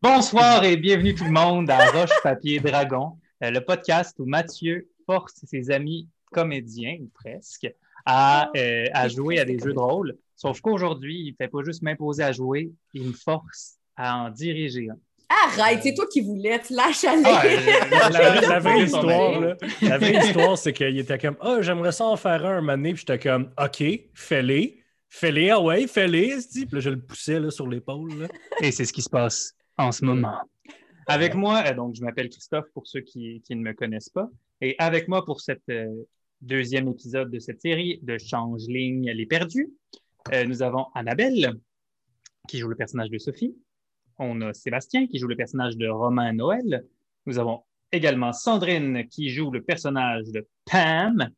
Bonsoir et bienvenue tout le monde à Roche Papier Dragon, euh, le podcast où Mathieu force ses amis comédiens, ou presque, à, euh, à jouer à des jeux de rôle. Sauf qu'aujourd'hui, il ne fait pas juste m'imposer à jouer, il me force à en diriger un. Arrête, c'est toi qui voulais, te lâche aller. Ah, euh, La, vraie- la vraie histoire, là, la vraie histoire, c'est qu'il était comme Ah, j'aimerais ça en faire un un moment donné. Puis j'étais comme OK, fais-les. Fais-les, ah ouais, fais-les. esti. Puis là, je le poussais là, sur l'épaule. Et c'est ce qui se passe en ce moment. Avec moi, euh, donc je m'appelle Christophe pour ceux qui, qui ne me connaissent pas. Et avec moi pour cette euh, deuxième épisode de cette série de Changeling Les Perdus, euh, nous avons Annabelle qui joue le personnage de Sophie. On a Sébastien qui joue le personnage de Romain Noël. Nous avons également Sandrine qui joue le personnage de Pam.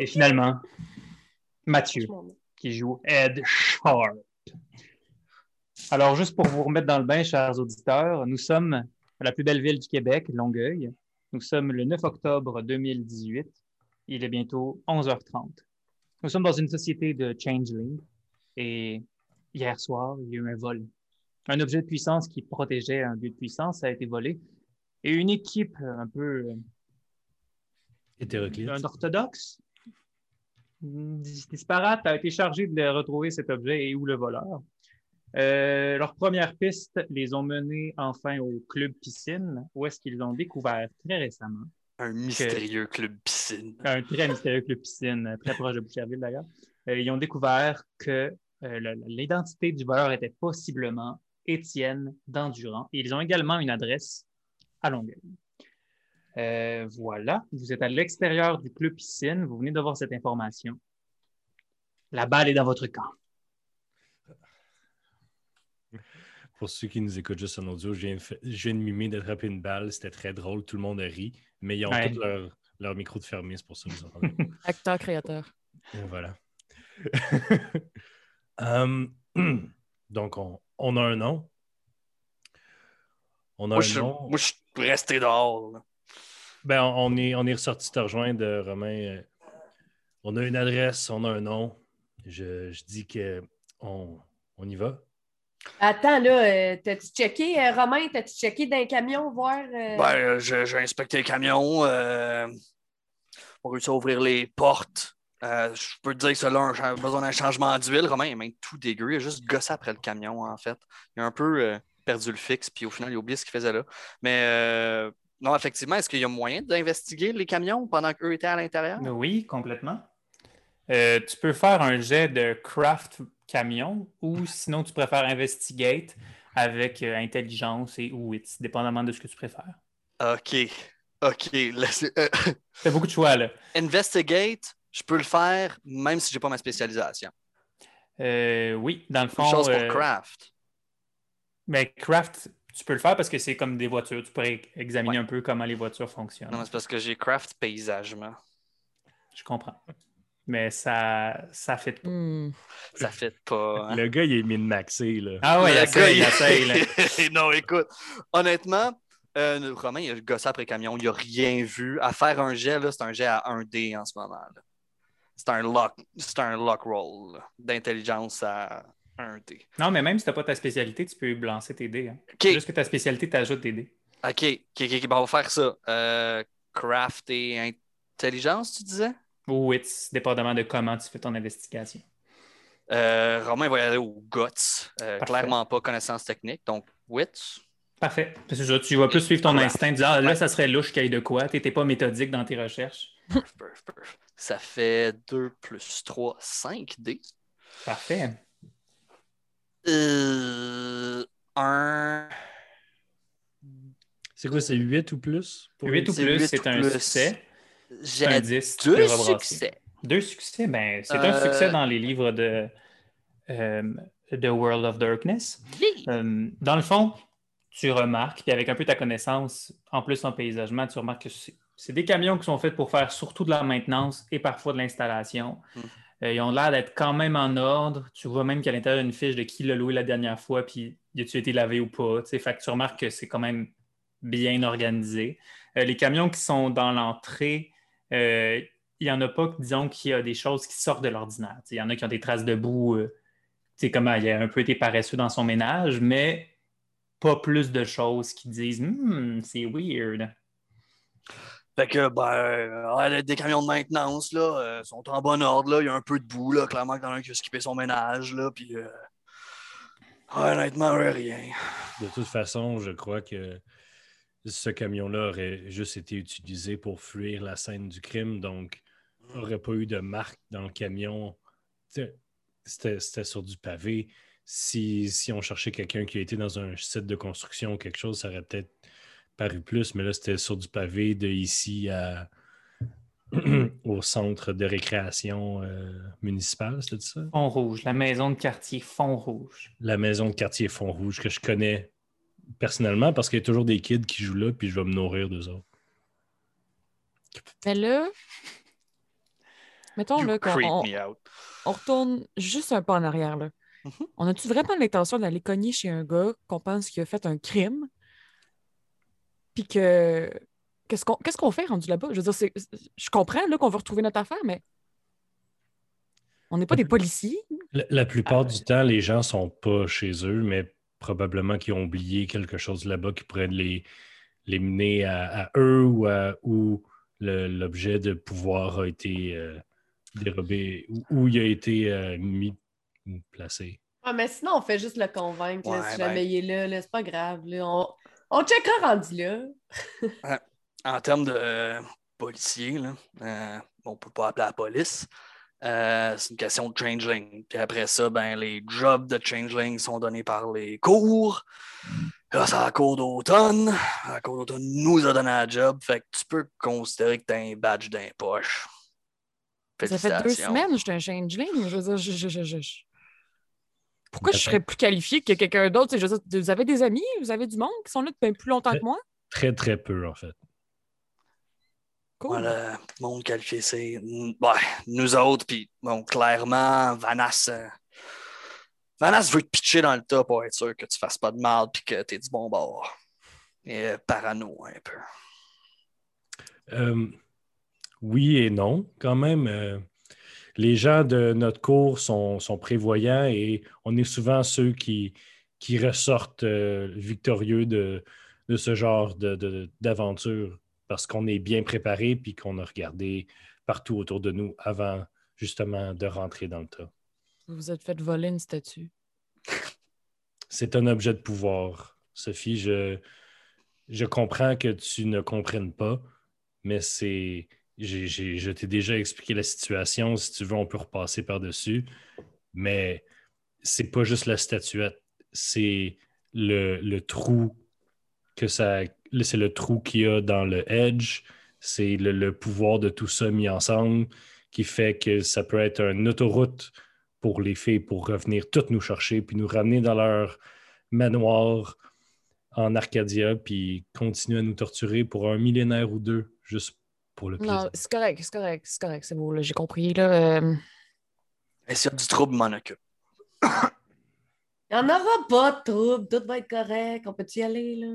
Et finalement, Mathieu qui joue Ed Sharp. Alors, juste pour vous remettre dans le bain, chers auditeurs, nous sommes à la plus belle ville du Québec, Longueuil. Nous sommes le 9 octobre 2018. Il est bientôt 11h30. Nous sommes dans une société de changeling et hier soir, il y a eu un vol. Un objet de puissance qui protégeait un lieu de puissance a été volé et une équipe un peu euh, Hétéroclite. un orthodoxe dis- disparate a été chargé de retrouver cet objet et où le voleur. Euh, leur première piste les ont menés enfin au club piscine, où est-ce qu'ils ont découvert très récemment, Un mystérieux club piscine. un très mystérieux club piscine, euh, très proche de Boucherville d'ailleurs, euh, ils ont découvert que euh, l'identité du voleur était possiblement Étienne d'Endurant. Et ils ont également une adresse à Longueuil. Euh, voilà, vous êtes à l'extérieur du club piscine, vous venez de voir cette information. La balle est dans votre camp. Pour ceux qui nous écoutent juste en audio, je viens, de mimer d'attraper une balle. C'était très drôle. Tout le monde a ri. Mais ils ont Ouais. tous leur, leur micro de fermé. C'est pour ça que nous entendons. Acteur, créateur. Et voilà. Hum, donc, on, on a un nom. On a Moi, un je, nom. moi, je suis resté dehors. là. Ben, on on est, on est ressorti te rejoindre, euh, Romain. Euh, On a une adresse, on a un nom. Je, je dis que on, on y va. Attends, là, euh, t'as-tu checké, euh, Romain, t'as-tu checké d'un camion, voir. euh, Ben, euh, j'ai j'ai inspecté le camion. Euh, on a réussi à ouvrir les portes. Euh, je peux te dire que cela a besoin d'un changement d'huile. Romain il est même tout dégueu. Il a juste gossé après le camion, en fait. Il a un peu euh, perdu le fixe, puis au final, il a oublié ce qu'il faisait là. Mais euh, non, effectivement, est-ce qu'il y a moyen d'investiguer les camions pendant qu'eux étaient à l'intérieur? Oui, complètement. Euh, tu peux faire un jet de craft camion ou sinon tu préfères investigate avec euh, intelligence et ou wits, dépendamment de ce que tu préfères? OK. OK. laissez- euh, beaucoup de choix là. investigate, je peux le faire même si j'ai pas ma spécialisation. Euh, oui, dans le Une fond. chose pour euh, craft. Mais craft, tu peux le faire parce que c'est comme des voitures. Tu pourrais examiner Ouais. un peu comment les voitures fonctionnent. Non, c'est parce que j'ai craft paysagement. Je comprends. Mais ça, ça fait pas. Hmm. Ça fait pas. hein. Le gars, il est min-maxé. Là. Ah ouais, il Le gars, il essaye, là. non, écoute, honnêtement, euh, Romain, il a gossé après camion, il n'a rien vu. À faire un jet, là, c'est un jet à 1D en ce moment. C'est un lock, c'est un lock roll d'intelligence à 1D. Non, mais même si t'as pas ta spécialité, tu peux lancer tes dés. hein. Juste que ta spécialité t'ajoute des dés. OK, OK, OK, bon, on va faire ça. Euh, craft et intelligence, tu disais? Ou wits, dépendamment de comment tu fais ton investigation. Euh, Romain va y aller au guts. Euh, clairement pas connaissance technique, donc wits. Parfait. Parce que tu vas plus suivre ton instinct, dire ah, là, ça serait louche qu'il y ait de quoi. Tu n'étais pas méthodique dans tes recherches. Perf, perf, perf. Ça fait 2 plus 3, 5 D. Parfait. Euh, un. C'est quoi, c'est 8 ou plus? pour 8 ou plus, c'est un plus. succès. J'ai 10. tu peux deux succès. Deux succès, ben, c'est un Euh, succès dans les livres de, euh, de World of Darkness. Euh, dans le fond, tu remarques, puis avec un peu ta connaissance, en plus en paysagement, tu remarques que c'est des camions qui sont faits pour faire surtout de la maintenance et parfois de l'installation. Mm. Euh, ils ont l'air d'être quand même en ordre. Tu vois même qu'à l'intérieur, il y a une fiche de qui l'a loué la dernière fois, puis y a-tu été lavé ou pas. tu sais. Fait que tu remarques que c'est quand même bien organisé. Euh, les camions qui sont dans l'entrée, euh, il n'y en a pas, disons, qu'il y a des choses qui sortent de l'ordinaire. Tu sais, Il y en a qui ont des traces de boue. euh, tu sais, comment il a un peu été paresseux dans son ménage, mais pas plus de choses qui disent Hmm, c'est weird. Fait que, ben, euh, des camions de maintenance, là, euh, sont en bon ordre, là. Il y a un peu de boue, là. Clairement, qu'il y en a un qui a skippé son ménage, là. Puis, euh, honnêtement, rien. De toute façon, je crois que ce camion-là aurait juste été utilisé pour fuir la scène du crime, donc il n'aurait pas eu de marque dans le camion. C'était c'était sur du pavé. Si, si on cherchait quelqu'un qui a été dans un site de construction ou quelque chose, ça aurait peut-être paru plus, mais là, c'était sur du pavé de ici à au centre de récréation euh, municipal, c'est ça? Fond rouge, la maison de quartier Fond rouge. La maison de quartier Fond Rouge que je connais personnellement parce qu'il y a toujours des kids qui jouent là, puis je vais me nourrir d'eux autres. Mais là, mettons You là, qu'on on, me out. on retourne juste un pas en arrière. Là. Mhm. On a-tu vraiment l'intention d'aller cogner chez un gars qu'on pense qu'il a fait un crime? Puis que. Qu'est-ce qu'on qu'est-ce qu'on fait rendu là-bas? Je veux dire, c'est- je comprends là, qu'on veut retrouver notre affaire, mais. On n'est pas des policiers. La, la plupart Ah, du temps, les gens sont pas chez eux, mais probablement qu'ils ont oublié quelque chose là-bas qui pourrait les, les mener à, à eux ou à où l'objet de pouvoir a été euh, dérobé, ou où il a été euh, mis ou placé. Ah, mais sinon, on fait juste le convaincre là, Ouais, si ben- jamais il est là. là, c'est pas grave. Là. On, on checkera rendu là. En termes de euh, policiers, là, euh, on ne peut pas appeler la police. Euh, c'est une question de changeling. Puis après ça, ben, les jobs de changeling sont donnés par les cours. Là, c'est la cour d'automne. La cour d'automne nous a donné un job. Fait que tu peux considérer que tu as un badge d'un poche. Ça fait deux semaines que je suis un changeling. Je veux dire, je- je- je- je- je- Pourquoi je serais plus qualifié que quelqu'un d'autre? Tu sais, Je veux dire, vous avez des amis, vous avez du monde qui sont là depuis plus longtemps que moi? Très, très peu, en fait. Cool. Voilà, le monde qualifié, c'est ouais, nous autres, puis bon, clairement, Vanas, euh, Vanas veut te pitcher dans le tas pour être sûr que tu fasses pas de mal puis que tu es du bon bord. Et euh, parano un peu. Euh, oui et non, quand même. euh, les gens de notre cours sont, sont prévoyants et on est souvent ceux qui, qui ressortent victorieux de, de ce genre de- de- d'aventure parce qu'on est bien préparé puis qu'on a regardé partout autour de nous avant justement de rentrer dans le tas. Vous vous êtes fait voler une statue. C'est un objet de pouvoir. Sophie, je, je comprends que tu ne comprennes pas, mais c'est. j'ai- j'ai- je t'ai déjà expliqué la situation. Si tu veux, on peut repasser par-dessus. Mais c'est pas juste la statuette, c'est le, le trou que ça. C'est le trou qu'il y a dans le edge. C'est le, le pouvoir de tout ça mis ensemble qui fait que ça peut être une autoroute pour les filles pour revenir toutes nous chercher puis nous ramener dans leur manoir en Arcadia puis continuer à nous torturer pour un millénaire ou deux juste pour le plaisir. Non, c'est correct, c'est correct, c'est correct, c'est beau, là, j'ai compris. Là, euh, Et s'il y a du trouble, m'en occupe. Il n'y en aura pas de trouble. Tout va être correct. On peut-y aller, là?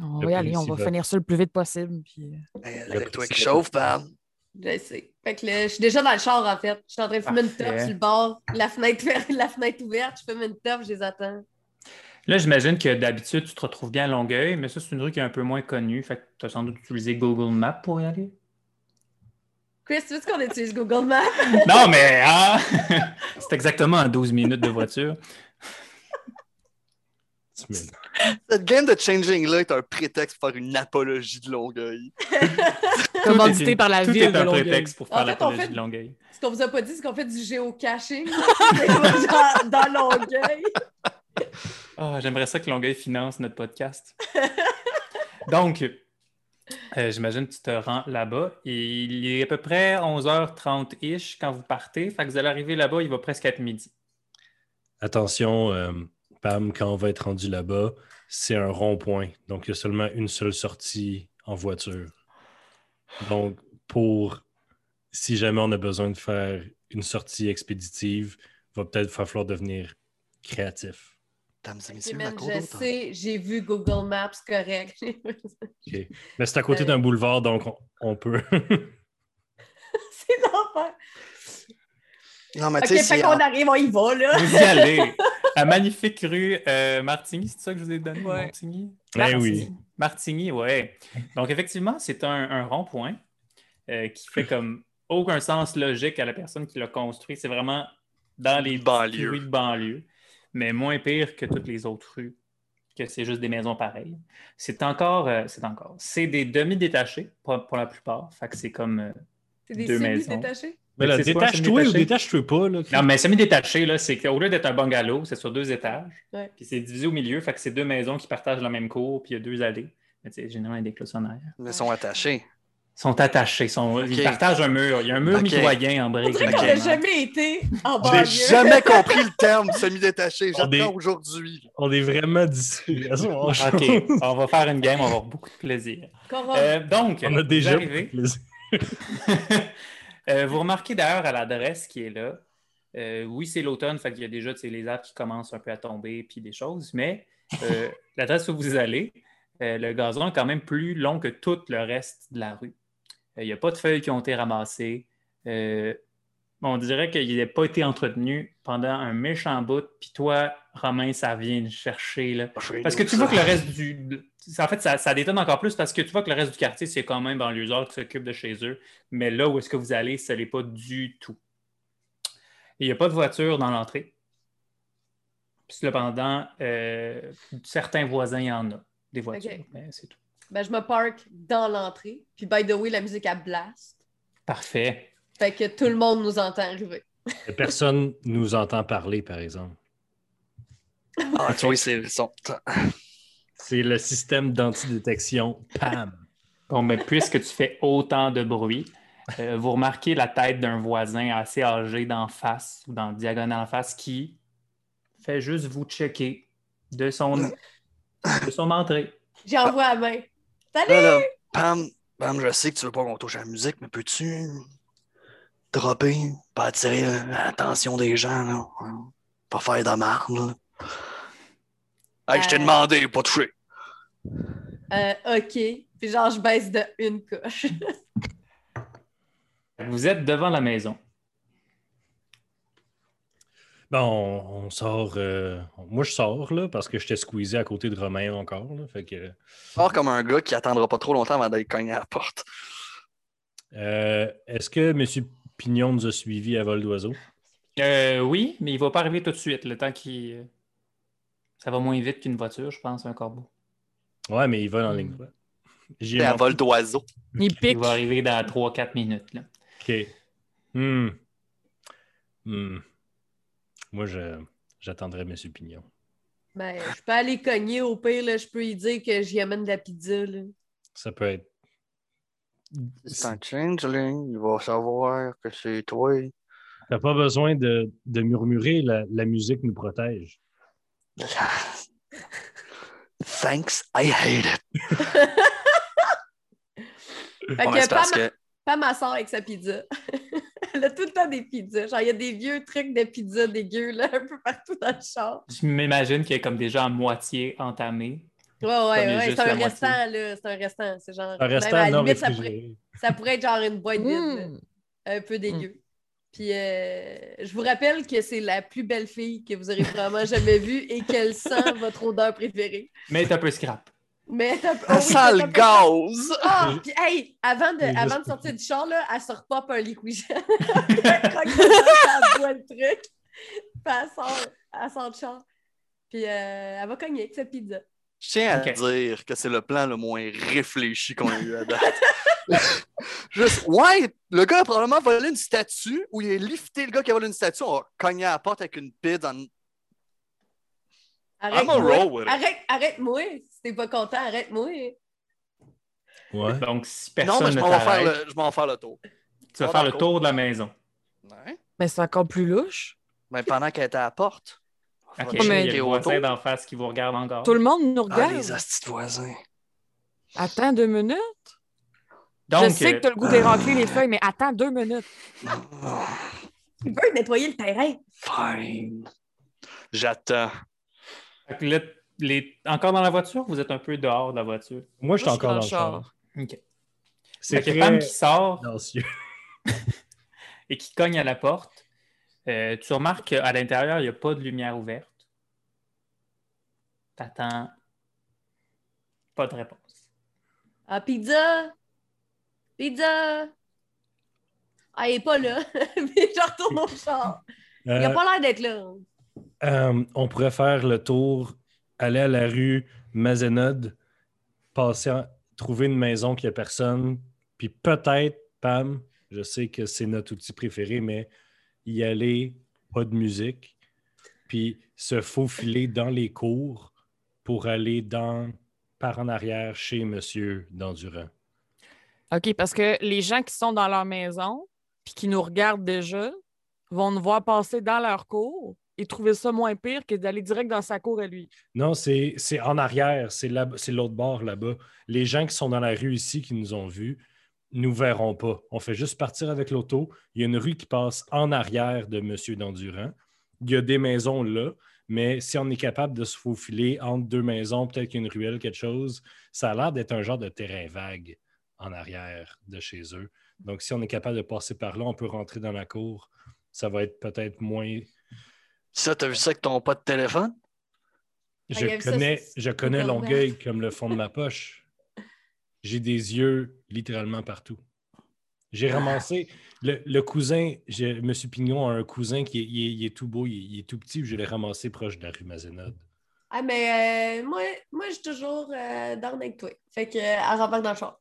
On va y aller, on va finir ça le plus vite possible. Puis... euh, toi qui chauffe, Pam. Je sais. Fait que là, je suis déjà dans le char, en fait. Je suis en train de fumer une top sur le bord, la fenêtre, la fenêtre ouverte. Je fume une top, je les attends. Là, j'imagine que d'habitude, tu te retrouves bien à Longueuil, mais ça, c'est une rue qui est un peu moins connue. Fait que tu as sans doute utilisé Google Maps pour y aller. Chris, tu veux qu'on utilise Google Maps? Non, mais ah! c'est exactement à 12 minutes de voiture. Cette game de changing-là est un prétexte pour faire une apologie de Longueuil. Commandité par la tout ville est de un Longueuil. prétexte pour En faire fait, on l'apologie fait- de Longueuil. Ce qu'on vous a pas dit, c'est qu'on fait du géocaching dans, dans Longueuil. Ah, J'aimerais ça que Longueuil finance notre podcast. Donc, euh, j'imagine que tu te rends là-bas. et Il est à peu près 11h30-ish quand vous partez. Fait que vous allez arriver là-bas, il va presque être midi. Attention, euh, Pam, quand on va être rendu là-bas, c'est un rond-point. Donc, il y a seulement une seule sortie en voiture. Donc, pour si jamais on a besoin de faire une sortie expéditive, va peut-être falloir devenir créatif. Man, je sais, j'ai vu Google Maps correct. Mais c'est à côté Euh. d'un boulevard, donc on, on peut. c'est l'enfer. Non, mais Ok, tu sais, fait si- qu'on arrive, on y va, là. Vous y allez. À Magnifique Rue euh, Martigny, c'est ça que je vous ai donné, Ouais. Martigny? Eh oui. Martigny, ouais. Donc, effectivement, c'est un, un rond-point euh, qui fait comme aucun sens logique à la personne qui l'a construit. C'est vraiment dans les Banlieue. rues de banlieue, mais moins pire que toutes les autres rues, que c'est juste des maisons pareilles. C'est encore, euh, c'est encore, c'est des demi-détachés pour, pour la plupart. Fait que c'est comme. euh, C'est des Deux maisons. détachées. Mais là, détache-toi ou détache-toi pas. Là, Non, mais semi-détaché, là, c'est qu'au lieu d'être un bungalow, c'est sur deux étages. Ouais. Puis c'est divisé au milieu, fait que c'est deux maisons qui partagent la même cour, puis il y a deux allées. Mais tu sais, généralement, il y a des cloisonnaires. Ils sont attachés. Ils sont attachés, sont... ils partagent un mur. Il y a un mur Ok. mitoyen en On briques. qu'on n'a jamais été en J'ai banlieue. jamais compris le terme semi-détaché. On est- J'apprends aujourd'hui. On est vraiment moment. OK, on va faire une game, on va avoir beaucoup de plaisir. Euh, donc, On a déjà beaucoup de plaisir. Euh, vous remarquez d'ailleurs à l'adresse qui est là. euh, oui, c'est l'automne, fait qu'il y a déjà les arbres qui commencent un peu à tomber puis des choses, mais euh, l'adresse où vous allez, le gazon est quand même plus long que tout le reste de la rue. Il n'y a pas de feuilles qui ont été ramassées. On dirait qu'il n'a pas été entretenu pendant un méchant bout. Puis toi, Romain, ça vient chercher. Là. Parce que tu vois que le reste du. En fait, ça, ça détonne encore plus parce que tu vois que le reste du quartier, c'est quand même banlieusards qui s'occupent de chez eux. Mais là où est-ce que vous allez, ce n'est pas du tout. Il n'y a pas de voiture dans l'entrée. Puis cependant, euh, certains voisins, il y en a des voitures, Ok. mais c'est tout. Ben, je me parque dans l'entrée. Puis, by the way, la musique à blast. Parfait. Fait que tout le monde nous entend arriver. Personne nous entend parler, par exemple. Ah, tu vois, c'est son- C'est le système d'antidétection PAM. Bon, mais puisque tu fais autant de bruit, euh, vous remarquez la tête d'un voisin assez âgé d'en face ou dans diagonale en face qui fait juste vous checker de son, de son entrée. J'envoie la main. Salut! Là, là, Pam, Pam, je sais que tu veux pas qu'on touche à la musique, mais peux-tu dropper, pas attirer euh, l'attention des gens, là? Pas faire de marde. Hey, je t'ai Euh. demandé, pas toucher. Euh, OK. Puis genre, je baisse de une coche. Vous êtes devant la maison. Bon, on, on sort. euh, moi, je sors là parce que j'étais squeezé à côté de Romain encore. là, fait que, Sors comme un gars qui attendra pas trop longtemps avant d'aller cogner à la porte. euh, Est-ce que M. Pignon nous a suivis à vol d'oiseau? Euh, oui, mais il ne va pas arriver tout de suite, le temps qu'il. euh, Ça va moins vite qu'une voiture, je pense, un corbeau. Ouais, mais il va en ligne droite. J'y ai C'est à vol d'oiseau. Il Il pique. va arriver dans 3-4 minutes. Là. OK. Hmm. Hmm. Moi, je, j'attendrai M. Pignon. Ben, je peux aller cogner au pire, là, je peux lui dire que j'y amène de la pizza. Là. Ça peut être. C'est un changeling, il va savoir que c'est toi. T'as pas besoin de, de murmurer, la, la musique nous protège. Thanks, I hate it. Fait Ouais, que parce pas, ma, que pas ma soeur avec sa pizza. Elle a tout le temps des pizzas. Genre, il y a des vieux trucs de pizza dégueux là, un peu partout dans le char. Je m'imagine qu'il est comme déjà à moitié entamé. Ouais, ouais, ouais. C'est un restant, là. C'est un restant. C'est genre. Un même restant à la non limite, ça pourrait, réfrigéré. ça pourrait être genre une boîte vide. là. Mmh. un peu dégueu. Puis euh, je vous rappelle que c'est la plus belle fille que vous aurez probablement jamais vue et qu'elle sent votre odeur préférée. Mais t'es un peu scrap. Mais t'as oh oui, sent le pas- gaz. Ah, puis hey, avant de, avant de sortir du char, là, elle se repop un liquigène. elle elle boit le truc. Puis elle sort, elle sort du char. Puis euh, elle va cogner avec sa pizza. Je tiens à Ok. dire que c'est le plan le moins réfléchi qu'on a eu à date. Juste, ouais, le gars a probablement volé une statue ou il a lifté le gars qui a volé une statue, on va cogner à la porte avec une pizza. En... A Arrête-moi. Arrête, arrête-moi. Si t'es pas content, arrête-moi. Ouais. Donc, si Non, personne mais je ne m'en vais faire le, je m'en vais faire le tour. tu vas faire le tour de la maison. Ouais. Mais c'est encore plus louche. Mais pendant qu'elle était à la porte. Il y a checker le autour. voisin d'en face qui vous regarde encore. Tout le monde nous Ah, regarde. les hosties de voisins. Attends deux minutes. Donc, je sais euh, que tu as le goût d'éracler les feuilles, mais attends deux minutes. Il veut nettoyer le terrain. fine. J'attends. là, les- encore dans la voiture, vous êtes un peu dehors de la voiture? Moi, je suis encore dans le char. OK. C'est Pam qui sort et qui cogne à la porte. Euh, tu remarques qu'à l'intérieur, il n'y a pas de lumière ouverte. T'attends. Pas de réponse. Ah, pizza! Pizza! Ah, il est pas là. Mais je retourne au char. Il a Euh, pas l'air d'être là. euh, on pourrait faire le tour, aller à la rue Mazenod, passer, en- trouver une maison qui a personne, puis peut-être, Pam, je sais que c'est notre outil préféré, mais y aller, pas de musique, puis se faufiler dans les cours pour aller dans, par en arrière chez Monsieur Dandurand. OK, parce que les gens qui sont dans leur maison puis qui nous regardent déjà vont nous voir passer dans leur cour et trouver ça moins pire que d'aller direct dans sa cour à lui. Non, c'est c'est en arrière, c'est là- c'est l'autre bord là-bas. Les gens qui sont dans la rue ici, qui nous ont vus, nous verront pas. On fait juste partir avec l'auto. Il y a une rue qui passe en arrière de M. Dandurand. Il y a des maisons là, mais si on est capable de se faufiler entre deux maisons, peut-être qu'il y a une ruelle, quelque chose, ça a l'air d'être un genre de terrain vague en arrière de chez eux. Donc, si on est capable de passer par là, on peut rentrer dans la cour. Ça va être peut-être moins Ça, t'as vu ça avec ton pas de téléphone? Ah, Je ça, connais, je connais Longueuil comme le fond de ma poche. J'ai des yeux littéralement partout. J'ai ramassé le, le cousin, M. Pignon a un cousin qui est, il est, il est tout beau, il est, il est tout petit, je l'ai ramassé proche de la rue Mazenod. Ah, mais euh, moi, moi je suis toujours euh, down avec toi. Fait que, euh, elle rembarque dans le char.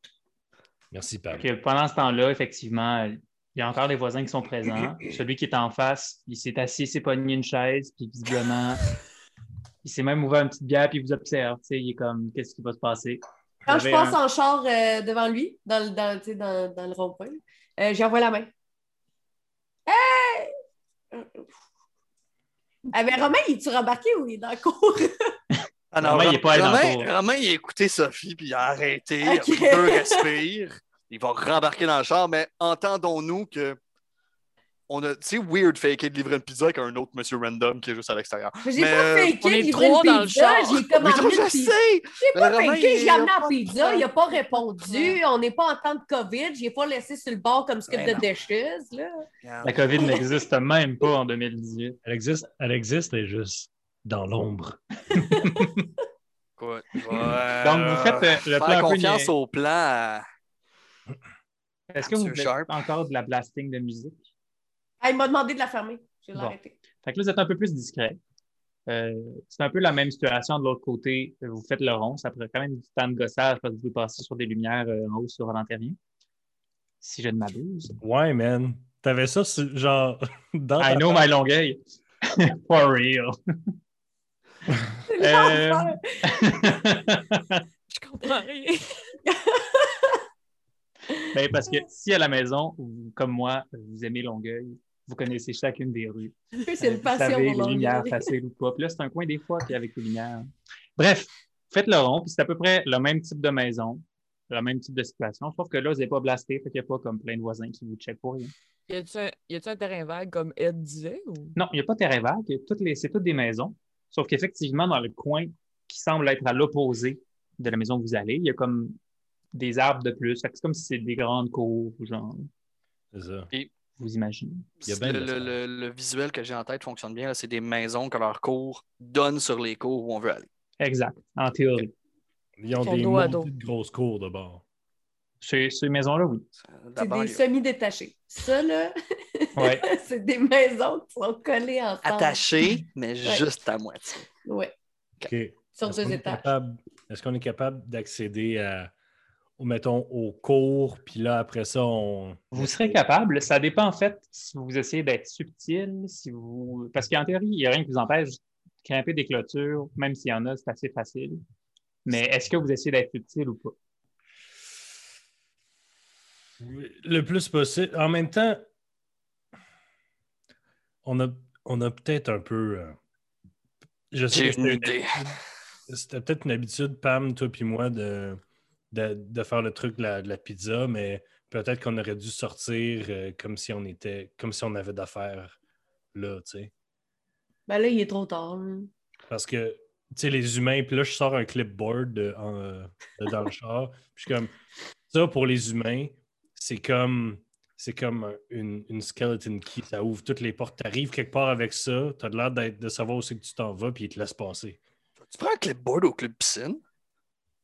Merci, Pam. Pendant ce temps-là, effectivement, il y a encore des voisins qui sont présents. Celui qui est en face, il s'est assis, il s'est pogné une chaise, puis visiblement, il s'est même ouvert une petite bière, puis il vous observe. tu sais, Il est comme, qu'est-ce qui va se passer? Quand je passe un- en char euh, devant lui, dans, le- dans, tu sais, dans, dans le rond-point, euh, j'y envoie la main. Hey! Ah, mais Romain, il est-tu rembarqué ou il est dans le cours? Ah Romain, il est pas allé dans le Romain, cours. Romain, il a écouté Sophie, puis il a arrêté, il a pris deux respires. Il va rembarquer dans le char, mais entendons-nous que. On a, c'est weird faker de livrer une pizza avec un autre monsieur random qui est juste à l'extérieur. Mais j'ai pas euh, faké de livrer une dans le pizza, j'ai commandé une je pizza. sais! J'ai pas faké, il- j'ai amené la pizza, il n'a pas répondu, on n'est pas en temps de COVID, j'ai pas laissé sur le bord comme script Ben de déchets, là. La COVID n'existe même pas en 2018. Elle existe, elle existe, elle est juste dans l'ombre. Euh, Donc, vous faites, euh, le faire plan confiance au plan. Est-ce que vous faites encore de la blasting de musique? Ah, il m'a demandé de la fermer, je l'ai Bon. arrêté. Fait que là, vous êtes un peu plus discret. Euh, c'est un peu la même situation de l'autre côté. Vous faites le rond. Ça prend quand même du temps de gossage parce que vous pouvez passer sur des lumières euh, en haut sur l'antérien. Si je ne m'abuse. Ouais, man. T'avais ça, genre, dans I ta know my longueuil. For real. Euh. Je comprends rien. Ben, parce que si à la maison, vous- comme moi, vous aimez Longueuil, vous connaissez chacune des rues. C'est une vous passion savez pour les lumières faciles ou pas. Puis là, c'est un coin des fois qui est avec les lumières. Bref, faites le rond, puis c'est à peu près le même type de maison, le même type de situation, sauf que là, vous n'avez pas blasté, fait qu'il n'y a pas comme plein de voisins qui vous checkent pour rien. Y a-tu un, terrain vague comme Ed disait? Ou... Non, il n'y a pas de terrain vague, toutes les- c'est toutes des maisons, sauf qu'effectivement, dans le coin qui semble être à l'opposé de la maison où vous allez, il y a comme des arbres de plus. Fait que C'est comme si c'est des grandes cours, genre, C'est ça. Vous imaginez. Il y a bien le, de le- ça. le- le visuel que j'ai en tête fonctionne bien. C'est des maisons que leur cours donne sur les cours où on veut aller. Exact, en théorie. Ils ont des dos. de grosses cours de bord. Ces, ces maisons-là, oui. C'est des semi-détachés. Ça, là, Ouais. c'est des maisons qui sont collées ensemble. attaché, mais juste à moitié. Ouais, OK. sur Est-ce qu'on deux est étages. capable- Est-ce qu'on est capable d'accéder à, mettons, au cours, puis là, après ça, on... Vous serez capable. Ça dépend en fait si vous essayez d'être subtil, si vous. Parce qu'en théorie, il n'y a rien qui vous empêche de grimper des clôtures, même s'il y en a, c'est assez facile. Mais est-ce que vous essayez d'être subtil ou pas? Le plus possible. En même temps, on a, on a peut-être un peu... euh, Je sais J'ai une c'était idée. C'était peut-être une habitude, Pam, toi puis moi, de, de, de faire le truc de la, de la pizza, mais peut-être qu'on aurait dû sortir euh, comme si on était, comme si on avait d'affaires là, tu sais. Ben là, il est trop tard. Parce que, tu sais, les humains, puis là, je sors un clipboard de- en, euh, de dans le char, puis je suis comme, ça, pour les humains, c'est comme c'est comme un- une, une skeleton key. Ça ouvre toutes les portes. Tu arrives quelque part avec ça, tu as l'air de savoir où c'est que tu t'en vas, puis il te laisse passer. Tu prends un clipboard au club piscine?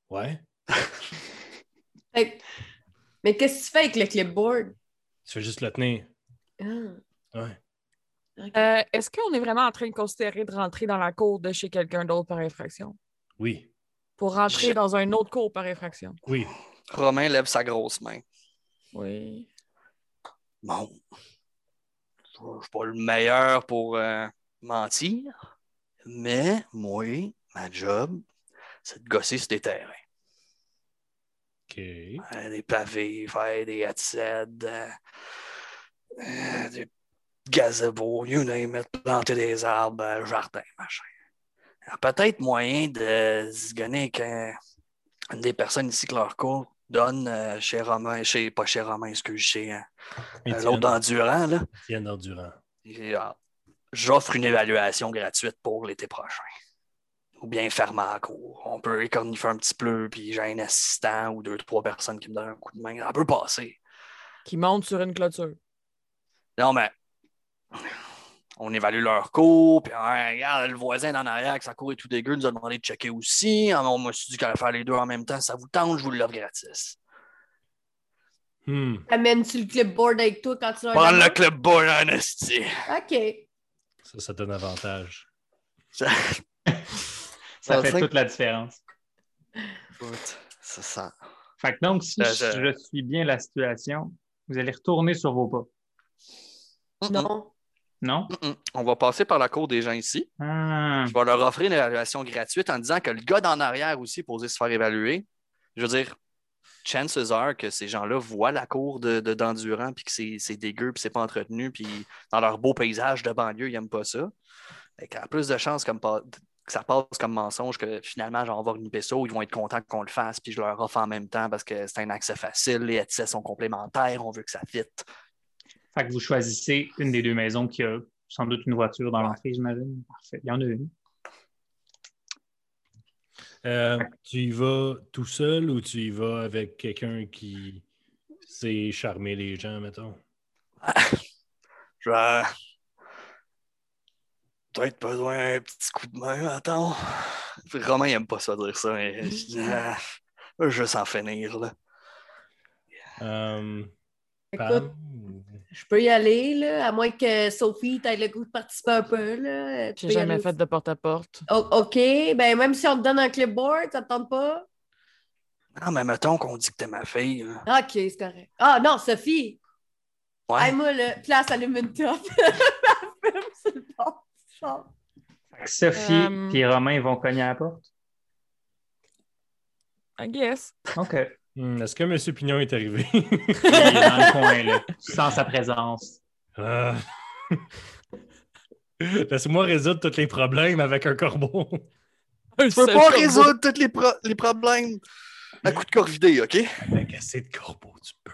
Ouais. Mais qu'est-ce que tu fais avec le clipboard? Tu fais juste le tenir. Ah, Ouais. Euh, Est-ce qu'on est vraiment en train de considérer de rentrer dans la cour de chez quelqu'un d'autre par infraction? Oui. Pour rentrer Je- dans un autre cours par infraction? Oui. Romain lève sa grosse main. Oui. Bon. Je suis pas le meilleur pour euh, mentir, mais moi, ma job, c'est de gosser sur des terrains. OK. Euh, des pavés, faire des headsets, euh, euh, des gazebos, you name it, planter des arbres, euh, jardin, machin. Peut-être moyen de se gonner avec un- une des personnes ici que leur cours donne euh, chez Romain, chez, pas chez Romain, excuse, chez l'autre endurant, là. Étienne Endurant. Euh, J'offre une évaluation gratuite pour l'été prochain. Ou bien fermer la cour. On peut écornifer un petit peu, puis j'ai un assistant ou deux, trois personnes qui me donnent un coup de main. Ça peut passer. Qui monte sur une clôture. Non, mais on évalue leur cours, puis hein, regarde, le voisin d'en arrière, que sa cour est tout dégueu, nous a demandé de checker aussi. Ah, On m'a dit qu'il allait faire les deux en même temps. Ça vous tente, je vous l'offre gratis. Hmm. Amènes-tu le clipboard avec toi quand tu leur Prends le boy en esti. OK. Ça, ça donne avantage. Ça- Ça fait c'est- toute la différence. Ça. Fait que donc, si je, je- je suis bien la situation, vous allez retourner sur vos pas. Non. Non? On va passer par la cour des gens ici. Ah, Je vais leur offrir une évaluation gratuite en disant que le gars d'en arrière aussi est posé se faire évaluer. Je veux dire, chances are que ces gens-là voient la cour de, de d'endurant puis que c'est, dégueu puis c'est pas entretenu puis dans leur beau paysage de banlieue, ils n'aiment pas ça. Fait qu'il y a plus de chances comme pas- que ça passe comme mensonge que finalement, genre, on va avoir une ça ils vont être contents qu'on le fasse puis je leur offre en même temps parce que c'est un accès facile, les headsets sont complémentaires, on veut que ça fitte. fait que vous choisissez une des deux maisons qui a sans doute une voiture dans l'entrée, j'imagine. Parfait. Il y en a une. Euh, tu y vas tout seul ou tu y vas avec quelqu'un qui sait charmer les gens, mettons? Je peut-être besoin d'un petit coup de main, attends. Romain, il aime pas ça dire ça, mais je dis, ah, je veux juste en finir, là. Euh, Écoute, je peux y aller, là, à moins que Sophie t'aille le goût de participer un peu. Là. J'ai jamais aller fait de porte-à-porte. O- OK. Ben, même si on te donne un clipboard, ça te tente pas? Non, mais mettons qu'on dit que t'es ma fille. là. OK, c'est correct. Ah non, Sophie! Ouais. Hey, moi, là, place allume une top. Ma femme, c'est le bon. Char. Fait que Sophie Euh, et Romain vont cogner à la porte? I guess. OK. Hmm, Est-ce que M. Pignon est arrivé? Il est dans le coin, là. Tu sens sa présence. Ah. Laisse-moi résoudre tous les problèmes avec un corbeau. Un Tu peux pas corbeau. résoudre tous les, pro- les problèmes à coup de corvidé, OK? Avec assez de corbeaux, tu peux.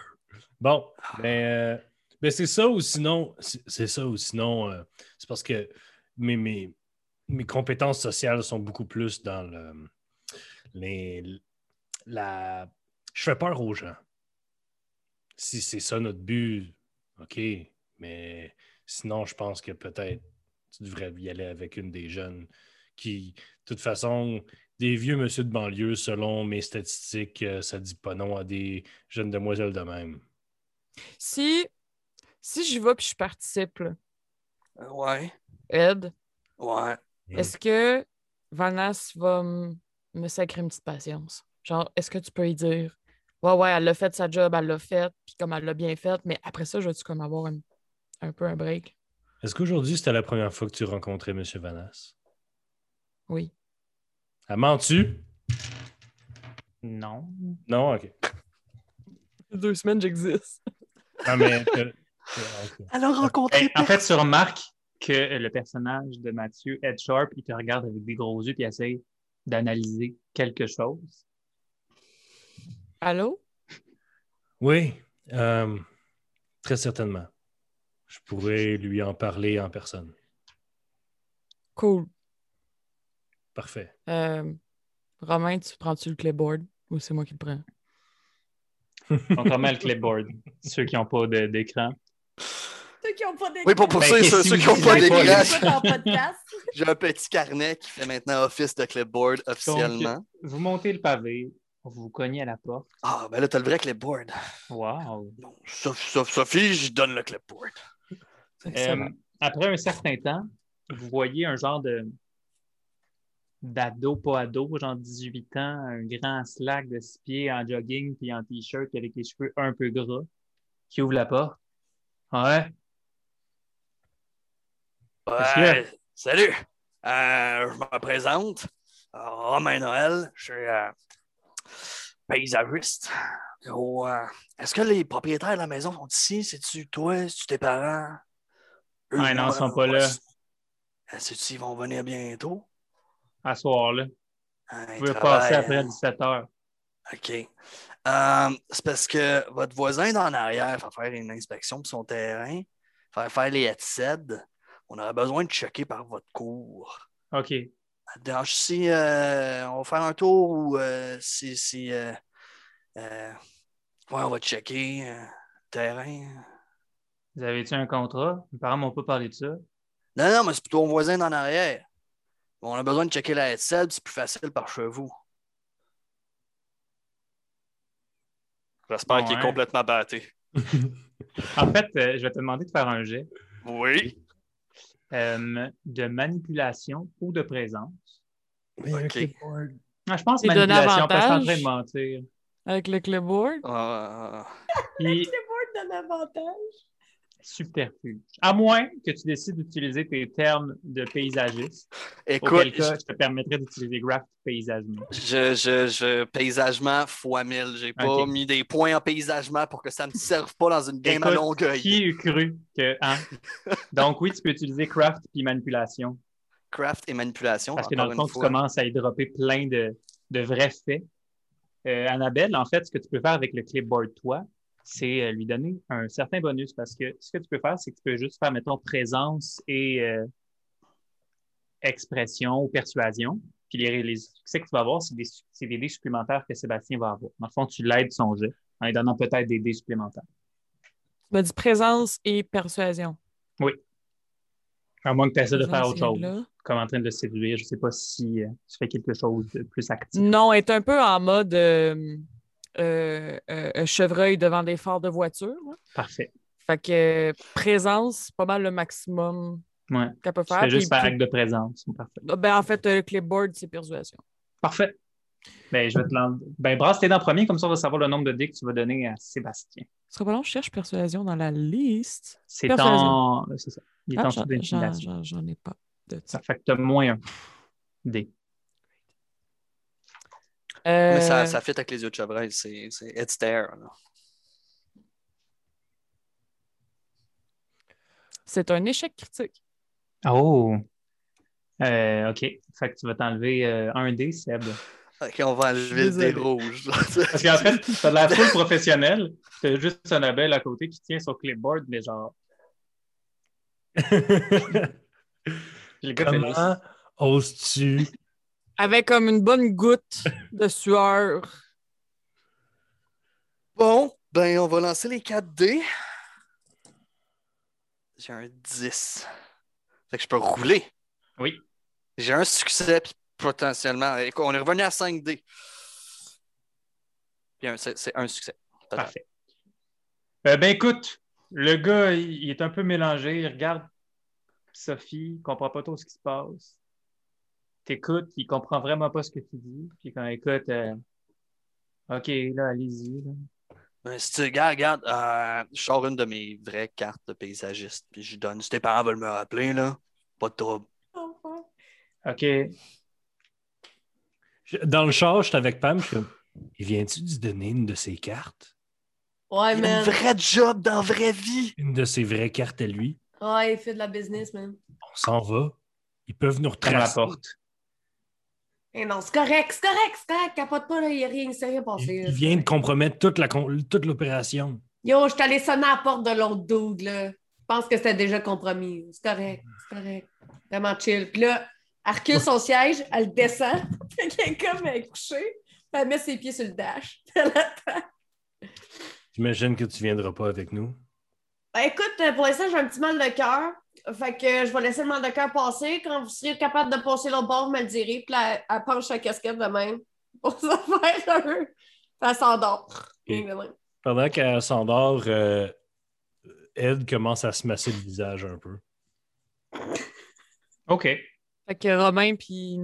Bon, ben, euh, ben, c'est ça ou sinon, c'est c'est ça ou sinon, euh, c'est parce que mes, mes, mes compétences sociales sont beaucoup plus dans le, les, la. Je fais peur aux gens. Si c'est ça notre but, OK, mais sinon, je pense que peut-être tu devrais y aller avec une des jeunes qui, de toute façon, des vieux monsieur de banlieue, selon mes statistiques, euh, ça dit pas non à des jeunes demoiselles de même. Si, si j'y vais puis je participe, là, Euh, Ouais, Ed, ouais. Mm. est-ce que Vanas va me sacrer une petite patience? Genre, est-ce que tu peux y dire, ouais, ouais, elle a fait sa job, elle l'a fait, puis comme elle l'a bien fait, mais après ça, je vais-tu comme avoir un, un peu un break? Est-ce qu'aujourd'hui, c'était la première fois que tu rencontrais M. Vanas? Oui. Elle ment-tu? Non. Non, OK. Deux semaines, j'existe. Non, mais... euh, ok. Elle a rencontré Ben, en fait, tu remarques que le personnage de Mathieu, Ed Sharp, il te regarde avec des gros yeux et il essaie d'analyser quelque chose. Allô? Oui, euh, très certainement. Je pourrais lui en parler en personne. Cool. Parfait. Euh, Romain, tu prends-tu le clipboard ou c'est moi qui le prends? Contrairement le clipboard. Ceux qui n'ont pas d'écran. Ceux qui n'ont pas d'écran. Oui, pour, pour Ben, ceux, qui n'ont pas d'écran, j'ai un petit carnet qui fait maintenant office de clipboard officiellement. Vous montez le pavé, vous cognez à la porte. Ah, ben là, t'as le vrai clipboard. Wow! Non, Sophie, je donne le clipboard. Euh, après un certain temps, vous voyez un genre de d'ado, pas ado, genre 18 ans, un grand slack de six pieds en jogging puis en t-shirt avec les cheveux un peu gras, qui ouvre la porte. Ouais, Qu'est-ce qu'il y a? Ouais, salut. Euh, je me présente. Romain Noël. Je suis euh, paysagiste. Oh, euh, Est-ce que les propriétaires de la maison sont ici? C'est-tu toi? C'est-tu tes parents? Eux, Ouais, non, ils sont pas là. Euh, C'est-tu s'ils vont venir bientôt? à soir là. Euh, Vous pouvez passer après hein? 17 heures. OK. C'est parce que votre voisin d'en arrière va faire une inspection de son terrain, faire faire les headsets. On aurait besoin de checker par votre cours. OK. Dérange si euh, on va faire un tour ou euh, si. si euh, euh, ouais, on va checker euh, le terrain. Vous avez-tu un contrat? Mes parents m'ont pas parlé de ça. Non, non, mais c'est plutôt mon voisin d'en arrière. On a besoin de checker la headset, c'est plus facile par chez vous. J'espère qu'il est Ouais. complètement batté. En fait, euh, je vais te demander de faire un jet Oui. Euh, de manipulation ou de présence. Mais un Ok. clipboard. Ah, je pense Et donner manipulation, parce que je suis en train de mentir. Avec le clipboard? Ah, Puis, Clipboard donne avantage. Subterfuge. À moins que tu décides d'utiliser tes termes de paysagiste, écoute, auquel cas, je te permettrais d'utiliser graph paysagement. je, je, je, paysagement fois 1000. J'ai pas mis des points en paysagement pour que ça ne serve pas dans une game à Écoute, longueuil. Qui eût cru que. Hein? Donc, oui, tu peux utiliser craft puis manipulation. Craft et manipulation. Parce que dans le fond, tu commences à y dropper plein de, de vrais faits. Euh, Annabelle, en fait, ce que tu peux faire avec le clipboard, toi, c'est euh, lui donner un certain bonus parce que ce que tu peux faire, c'est que tu peux juste faire, mettons, présence et euh, expression ou persuasion. Puis les, les succès que tu vas avoir, c'est des, c'est des dés supplémentaires que Sébastien va avoir. Dans le fond, tu l'aides son jet en lui donnant peut-être des dés supplémentaires. Tu m'as dit présence et persuasion. À moins que tu essaies de faire autre chose, là. comme en train de le séduire. Je ne sais pas si euh, tu fais quelque chose de plus actif. Non, est un peu en mode euh, chevreuil devant des phares de voiture. là. Parfait. Fait que euh, présence, pas mal le maximum Ouais. qu'elle peut faire. juste puis- acte de présence. Parfait. ben, en fait, euh, le clipboard, c'est persuasion. Parfait. Ben, je vais te. Ben, brasse tes dents premier, comme ça, on va savoir le nombre de dés que tu vas donner à Sébastien. Ce serait pas long, je cherche persuasion dans la liste. C'est ton... C'est ça. Il est Ah, en dessous j'en d'intimidation. j'en- j'en ai pas de ça. Ça fait que tu as moins un dé. Euh, Mais ça, ça fit avec les yeux de chevreuil. C'est c'est it's there. là. C'est un échec critique. Oh! Euh, OK. Fait que tu vas t'enlever euh, un dé, Seb. Ok, on va enlever le dé rouge. Parce qu'en fait, tu as de la full professionnelle. Tu as juste Annabelle à côté qui tient son clipboard, mais genre. Comment oses-tu? Avec comme une bonne goutte de sueur. Bon, ben, on va lancer les 4 dés. J'ai un 10. Fait que je peux rouler. Oui. J'ai un succès, puis potentiellement. écoute, On est revenu à 5 dés. C'est un succès. Total. Parfait. Euh, ben écoute, le gars, il, il est un peu mélangé. Il regarde Sophie, il comprend pas trop ce qui se passe. T'écoutes, il comprend vraiment pas ce que tu dis. Puis quand il écoute, euh, OK, là, allez-y. Ben, si tu regardes, regarde, euh, je sors une de mes vraies cartes de paysagiste, puis je donne. Si tes parents veulent me rappeler, là, pas de trouble. OK. Dans le char, j'étais avec Pam, je il vient-tu de se donner une de ses cartes? Ouais, man. une vraie job dans la vraie vie. Une de ses vraies cartes à lui? Ouais, il fait de la business, man. On s'en va. Ils peuvent nous Ferme la retracer. porte. Eh non, c'est correct, c'est correct, c'est correct. Capote pas, là, il y a rien, il s'est rien passé. Il, là, il c'est vient de compromettre toute la con- toute l'opération. Yo, je suis allée sonner à la porte de l'autre dude, là. Je pense que c'était déjà compromis. C'est correct, c'est correct. Vraiment chill. Puis là, elle recule son siège, elle descend. Est comme elle est couchée. Elle met ses pieds sur le dash. Elle attend. J'imagine que tu viendras pas avec nous. Ben, écoute, euh, pour l'instant, j'ai un petit mal de cœur. Fait que je vais laisser le mal de cœur passer. Quand vous serez capable de passer l'autre bord, vous me le direz. Puis là, elle penche sa casquette de même pour se faire un. Elle s'endort. Pendant qu'elle s'endort, euh, Ed commence à se masser le visage un peu. OK. Fait que Romain puis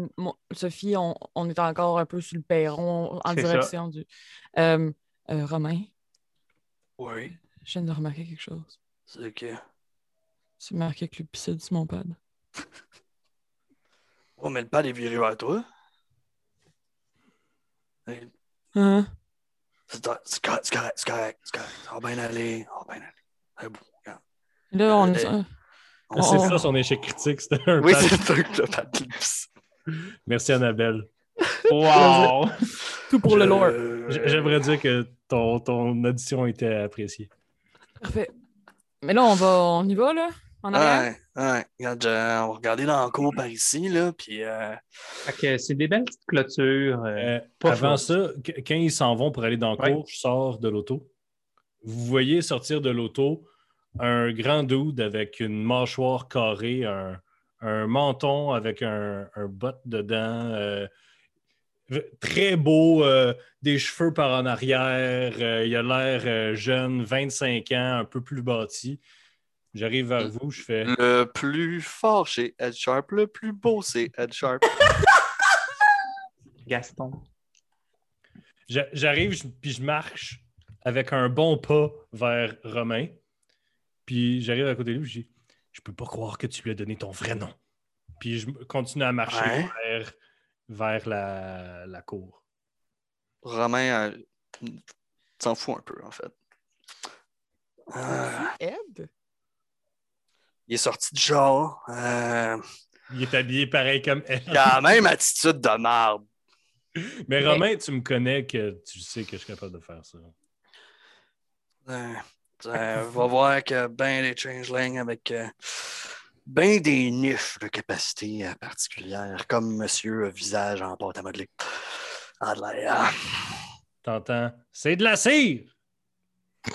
Sophie, on, on est encore un peu sur le perron en direction du. Euh, euh, Romain, Oui. je viens de remarquer quelque chose. C'est que. C'est marqué que le sur mon pad. Oh, mais le pad est viré vers toi. Hey, Hein? C'est correct, c'est correct, c'est correct. Ça va bien aller, ça va bien aller. C'est beau, regarde. Là, on Euh, est. euh, c'est ça son échec critique, c'était un Oui, c'est que le pad. Merci Annabelle. Wow! tout pour le lore. J'aimerais dire que ton, ton audition était appréciée. Parfait. Mais là, on va, on y va, là? En arrière? Ouais, ouais. Regarde, on va regarder dans le cours par ici, là, puis euh, c'est des belles petites clôtures. euh, Euh, pas avant ça, qu- quand ils s'en vont pour aller dans le Ouais. cours, je sors de l'auto. Vous voyez sortir de l'auto un grand dude avec une mâchoire carrée, un, un menton avec un, un botte dedans, euh, très beau, euh, des cheveux par en arrière. euh, il a l'air euh, jeune, 25 ans, un peu plus bâti. J'arrive vers vous, je fais. le plus fort chez Ed Sharp, le plus beau, c'est Ed Sharp. Gaston. J'a- J'arrive, puis je marche avec un bon pas vers Romain. Puis j'arrive à côté de lui, je dis Je peux pas croire que tu lui as donné ton vrai nom. Puis je continue à marcher Ouais. vers, vers la, la cour. Romain euh, s'en fout un peu, en fait. Euh, Ed? il est sorti du genre. Euh, Il est habillé pareil comme elle. il a la même attitude de marde. Mais Romain, tu me connais que tu sais que je suis capable de faire ça. Euh, euh, va voir que ben des changelings avec ben des niches de capacité euh, particulières, comme Monsieur euh, Visage en pâte à modeler. Ah. T'entends? C'est de la cire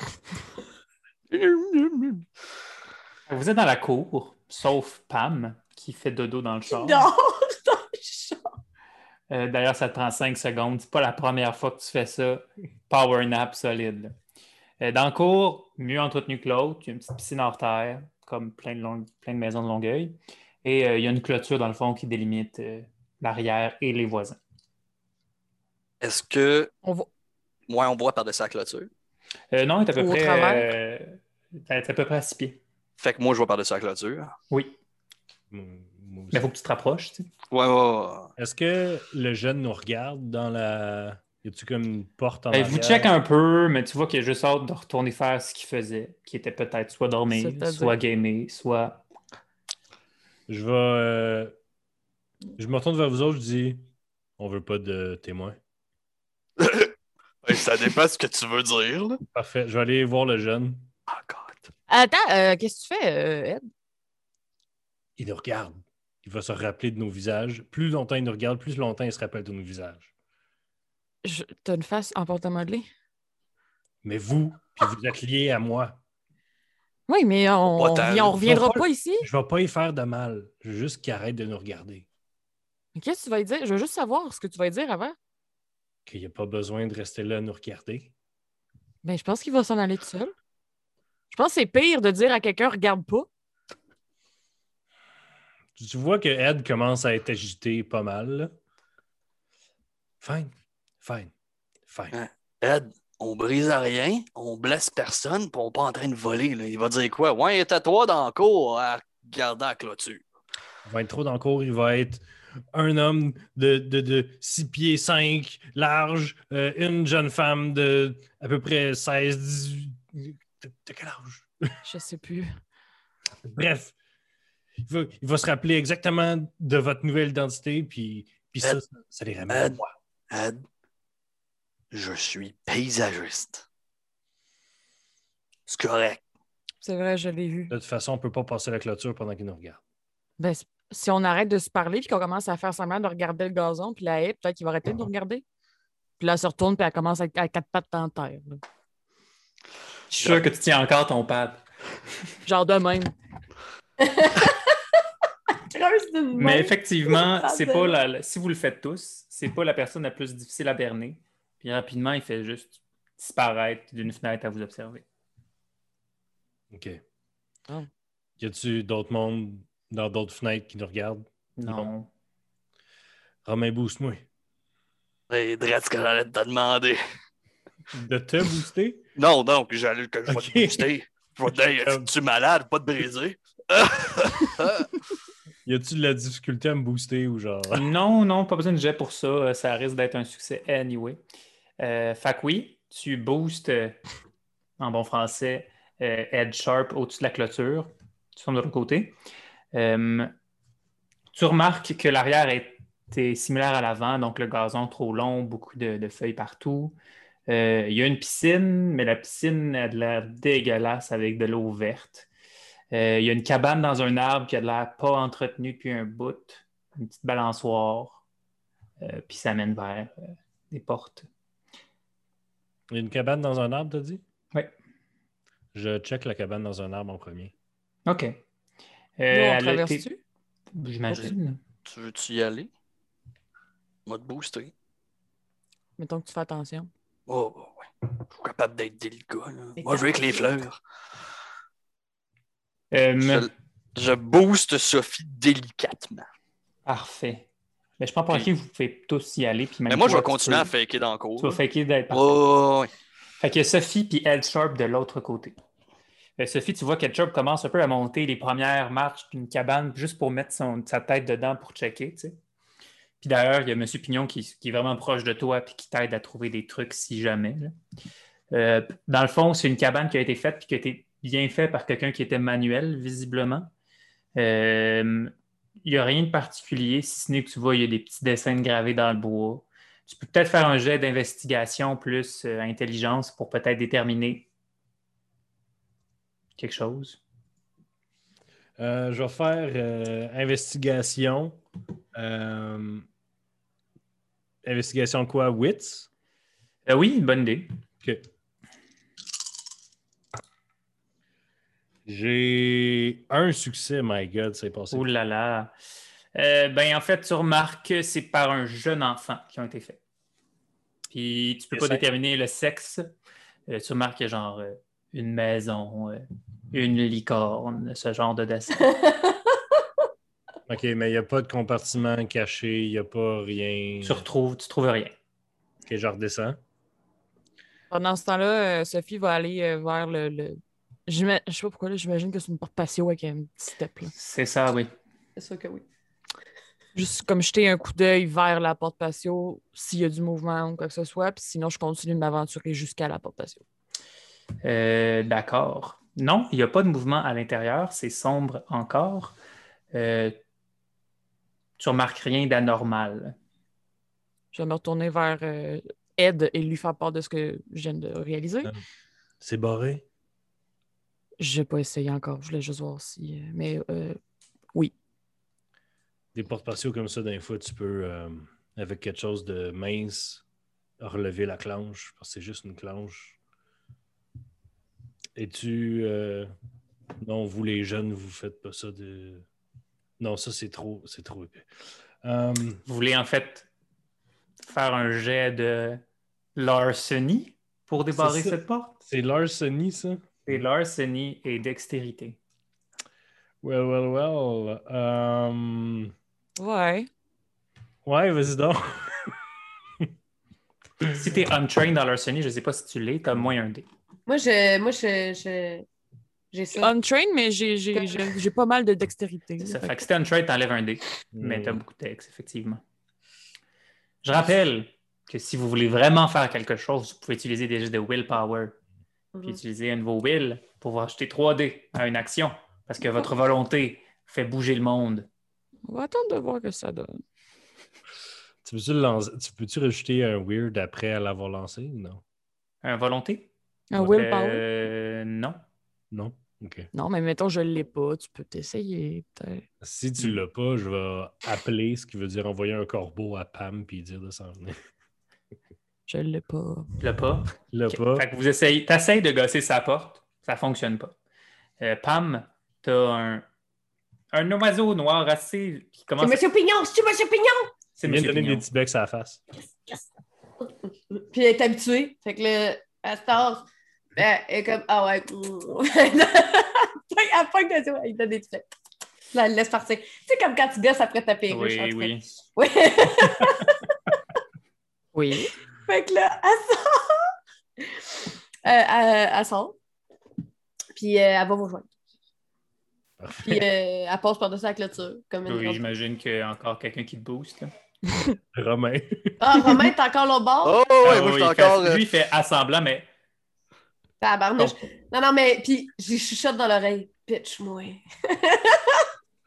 Vous êtes dans la cour, sauf Pam, qui fait dodo dans le char. dort dans le champ. Euh, D'ailleurs, ça te prend 5 secondes. C'est pas la première fois que tu fais ça. Power nap solide. Euh, dans le cours, mieux entretenu que l'autre. Il y a une petite piscine hors terre, comme plein de, long- plein de maisons de Longueuil. Et euh, il y a une clôture, dans le fond, qui délimite euh, l'arrière et les voisins. Est-ce que On va... moi on voit par-dessus la clôture? Euh, non, il est à peu près. euh, t'es à peu près à 6 pieds. Fait que moi je vois par-dessus la clôture. Oui. Aussi. Mais il faut que tu te rapproches. tu sais. Ouais, ouais, ouais. Est-ce que le jeune nous regarde dans la. Y a-tu comme une porte en Euh, arrière? vous check un peu, mais tu vois qu'il a juste hâte de retourner faire ce qu'il faisait, qui était peut-être soit dormir, soit gamer, soit. Je vais. euh, Je me retourne vers vous autres, je dis on veut pas de témoins. Ça dépend ce que tu veux dire. Là. Parfait. Je vais aller voir le jeune. Oh God. Attends, euh, qu'est-ce que tu fais, euh, Ed? Il nous regarde. Il va se rappeler de nos visages. Plus longtemps il nous regarde, plus longtemps il se rappelle de nos visages. Je... T'as une face en porte à modeler? Mais vous, puis vous êtes liés à moi. Oui, mais on, on reviendra pas- pas ici. Je vais pas y faire de mal. Je veux juste qu'il arrête de nous regarder. Mais qu'est-ce que tu vas dire? Je veux juste savoir ce que tu vas dire avant. Qu'il n'y a pas besoin de rester là à nous regarder. Ben, je pense qu'il va s'en aller tout seul. Je pense que c'est pire de dire à quelqu'un regarde pas. Tu vois que Ed commence à être agité pas mal. Fine. Fine. Fine. Ouais. Ed, on brise à rien, on blesse personne, puis on n'est pas en train de voler. Là. Il va dire quoi? Ouais, il est à toi dans le cours à regarder la clôture. Il va être trop dans le cours. Il va être un homme de, de, de 6 pieds 5 large, euh, une jeune femme de à peu près 16, 18. De, de quel âge? Je sais plus. Bref, il va, il va se rappeler exactement de votre nouvelle identité, puis, puis ça, Ed. ça, ça les ramène à Ed. moi. Ed, je suis paysagiste. C'est correct. C'est vrai, je l'ai vu. De toute façon, on ne peut pas passer la clôture pendant qu'il nous regarde. Ben, si on arrête de se parler puis qu'on commence à faire semblant de regarder le gazon puis la haie, peut-être qu'il va arrêter de nous regarder. Puis là, elle se retourne puis elle commence à, à quatre pattes en terre. là. Je suis sûr que tu tiens encore ton pad. Genre de même. Creuse d'une main. Mais effectivement, c'est pas la, la- si vous le faites tous, c'est pas la personne la plus difficile à berner. Puis rapidement, il fait juste disparaître d'une fenêtre à vous observer. OK. Ah. Y a-tu d'autres mondes dans d'autres fenêtres qui nous regardent? Non. Romain, booste-moi. C'est direct ce que j'allais te demander. De te booster? Non, non, puis j'allais que je vais te booster. Je vais te dire, tu es malade, pas te briser. Y a-tu de la difficulté à me booster ou genre? Non, non, pas besoin de jet pour ça. Euh, Ça risque d'être un succès anyway. Euh, oui, tu boostes euh, en bon français euh, Edge Sharp au-dessus de la clôture. Tu tombes de l'autre côté. Euh, tu remarques que l'arrière est, est similaire à l'avant, donc le gazon trop long, beaucoup de, feuilles partout. Euh, Il y a une piscine, mais la piscine a de l'air dégueulasse avec de l'eau verte. Il y a une cabane dans un arbre qui a de l'air pas entretenue depuis un bout une petite balançoire, puis ça mène vers des portes. Y a une cabane dans un arbre, t'as dit? Oui. Je check la cabane dans un arbre en premier. OK. Euh, Nous, on traverse-tu? J'imagine. Tu veux-tu y aller? Moi te booster. Mettons que tu fais attention. Oh, oh, ouais. Je suis capable d'être délicat. là. Moi, je veux avec les fleurs. Euh, Je, je booste Sophie délicatement. Parfait. Mais je pense Puis- qui vous pouvez tous y aller. Puis même Mais moi, je vais continuer peux- à faker dans le cours. Tu vas faker d'être. Oh. Fait a Sophie puis Ed Sharp de l'autre côté. Euh, Sophie, tu vois qu'Ed Sharp commence un peu à monter les premières marches d'une cabane juste pour mettre son- sa tête dedans pour checker, tu sais. Puis d'ailleurs, il y a M. Pignon qui, qui est vraiment proche de toi puis qui t'aide à trouver des trucs si jamais. Euh, dans le fond, c'est une cabane qui a été faite puis qui a été bien faite par quelqu'un qui était manuel, visiblement. Euh, il n'y a rien de particulier, si ce n'est que tu vois, il y a des petits dessins gravés dans le bois. Tu peux peut-être faire un jet d'investigation plus euh, intelligence pour peut-être déterminer quelque chose. Euh, je vais faire euh, investigation. Investigation quoi? Wits? Oui, bonne idée. OK. J'ai un succès, my God, c'est passé. Oh là là. Euh, ben, en fait, tu remarques que c'est par un jeune enfant qui ont été faits. Puis tu peux pas ça- déterminer le sexe. Euh, tu remarques qu'il y a genre euh, une maison, une licorne, ce genre de dessin. OK, mais il n'y a pas de compartiment caché, il n'y a pas rien. tu retrouves, tu trouves rien. OK, je redescends. Pendant ce temps-là, Sophie va aller vers le. le... Je sais pas pourquoi, là, j'imagine que c'est une porte patio avec un petit step. Là. C'est ça, oui. C'est sûr que oui. Juste comme jeter un coup d'œil vers la porte patio s'il y a du mouvement ou quoi que ce soit. Puis sinon, je continue de m'aventurer jusqu'à la porte patio. Euh, D'accord. Non, il n'y a pas de mouvement à l'intérieur. C'est sombre encore. Euh, tu remarques rien d'anormal. Je vais me retourner vers euh, Ed et lui faire part de ce que je viens de réaliser. Euh. C'est barré. J'ai pas essayé encore. Je voulais juste voir si. euh, Mais euh, oui. Des portes patios comme ça, d'un fois, tu peux, euh, avec quelque chose de mince, relever la clanche, parce que c'est juste une clanche. Et tu. euh, Non, vous les jeunes, vous faites pas ça de. Non, ça c'est trop. C'est trop épais. Vous voulez en fait faire un jet de larceny pour débarrer cette porte? c'est larceny, ça? C'est larceny et dextérité. Well, well, well. Euh, Ouais. Ouais, vas-y donc. Si tu es untrained dans larceny, je ne sais pas si tu l'es, tu as moins un dé. Moi, je, moi, je, je- j'ai ça. Untrained, mais j'ai- j'ai j'ai- j'ai pas mal de dextérité. C'est ça. Fait que si tu es untrained, tu enlèves un dé, mais tu as beaucoup de dex, effectivement. Je rappelle que si vous voulez vraiment faire quelque chose, vous pouvez utiliser des de willpower. Puis Mhm. utiliser un nouveau will pour pouvoir acheter 3 dés à une action. Parce que votre volonté fait bouger le monde. On va attendre de voir que ça donne. Tu peux-tu tu rajouter un weird après l'avoir lancé ou non? Un volonté? Un willpower? Euh, non. Non? OK. Non, mais mettons, je l'ai pas. Tu peux t'essayer, peut-être. Si tu l'as pas, je vais appeler, ce qui veut dire envoyer un corbeau à Pam puis dire de s'en venir. Je l'ai pas. Tu l'as pas? Pas. Fait que vous essayez, t'essayes de gosser sa porte, ça fonctionne pas. Euh, Pam, t'as un, un oiseau noir assez qui C'est commence. à- Monsieur Pignon, c'est Monsieur Pignon! C'est Il vient de Monsieur donner Pignon. des petits becs à la face. Puis elle est habituée. Fait que là, elle se tasse. Ben, Elle est comme, ah ouais. elle ça, elle donne des petits flecs. Là, elle laisse partir. C'est comme quand tu gosses après ta perruche. en Oui, oui. Oui. Oui. Fait que là, elle sort. Euh, elle, elle sort. Puis euh, elle va vous rejoindre. Puis euh, elle passe par-dessus la clôture. Comme Oui, j'imagine qu'il y a encore quelqu'un qui te booste. là. Romain. Ah, Romain, t'es encore l'autre bord? Oh, ouais, Ah moi, oui, je suis il fait- encore. euh, Lui, il fait assemblant, mais Tabarnouche. Non, non, mais puis j'ai chuchote dans l'oreille. Pitch-moi.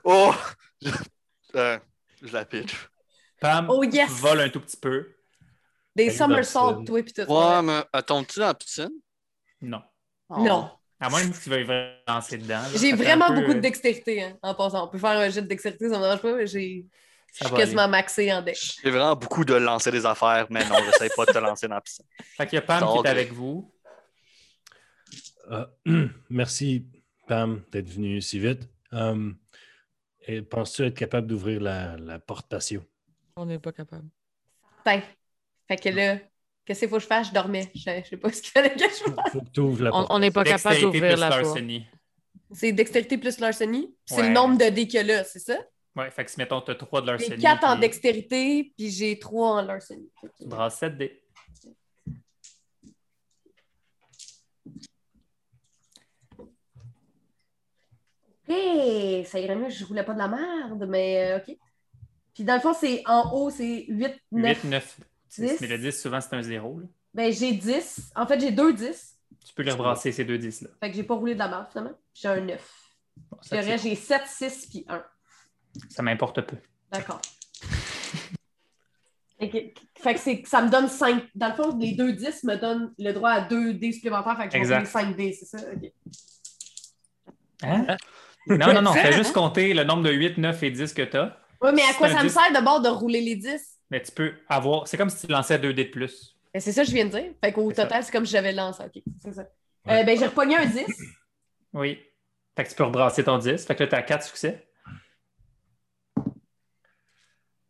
Oh! Je, euh, je la pitch. Pam Oh yes! vole un tout petit peu. Des somersaults, toi, pis tout. Ouais, mais attends-tu dans la piscine? Non. Non. À moins que tu veuilles vraiment lancer dedans. J'ai vraiment peu, beaucoup de euh, dextérité hein, en passant. On peut faire un jet de dextérité, ça me dérange pas, mais j'ai. Je suis quasiment maxé en dex. J'ai vraiment beaucoup de lancer des affaires, mais non, j'essaie pas de te lancer dans la piscine. Fait qu'il y a Pam qui est avec vous. Ah, merci, Pam, d'être venue si vite. Et penses-tu être capable d'ouvrir la, la porte patio? On n'est pas capable. Fin. Fait que là, qu'est-ce qu'il faut que je fasse? Je dormais. Je, je sais pas ce qu'il fallait que je fasse. Faut que tu ouvres la On porte. on n'est pas capable d'ouvrir la porte. C'est dextérité plus larcenie. C'est Ouais. le nombre de dés qu'il y a là, c'est ça? Ouais, fait que si mettons, tu as 3 de J'ai larcenie. 4 en puis dextérité, puis j'ai 3 en larcenie. Tu brasses 7 dés. Hey, ça irait mieux, je roulais pas de la merde, mais euh, OK. Puis dans le fond, c'est en haut, c'est 8, 9. 8, 9, 10. 10. Mais le 10, souvent, c'est un 0. là. Ben, j'ai 10. En fait, j'ai 2 10. Tu peux les rebrasser, ces deux 10-là. Fait que j'ai pas roulé de la merde, finalement. J'ai un 9. Bon, Puis ça, le c'est- reste, j'ai 7, 6, puis 1. ça m'importe peu. D'accord. Fait que, fait que c'est- ça me donne 5. Dans le fond, les 2 10 me donnent le droit à 2 dés supplémentaires. Fait que je vais Exact. rouler 5 dés, c'est ça? OK. Hein? Non, non, non. Fais juste compter le nombre de 8, 9 et 10 que tu as. Oui, mais à quoi ça me 10. sert de bord de rouler les 10? Mais tu peux avoir. C'est comme si tu lançais 2 dés de plus. Ben, c'est ça que je viens de dire. Fait qu'au ça. total, c'est comme si j'avais lancé. OK, c'est ça. Ouais. Euh, ben, j'ai repogné un 10. Oui. Fait que tu peux rebrasser ton 10. Fait que là, tu as 4 succès.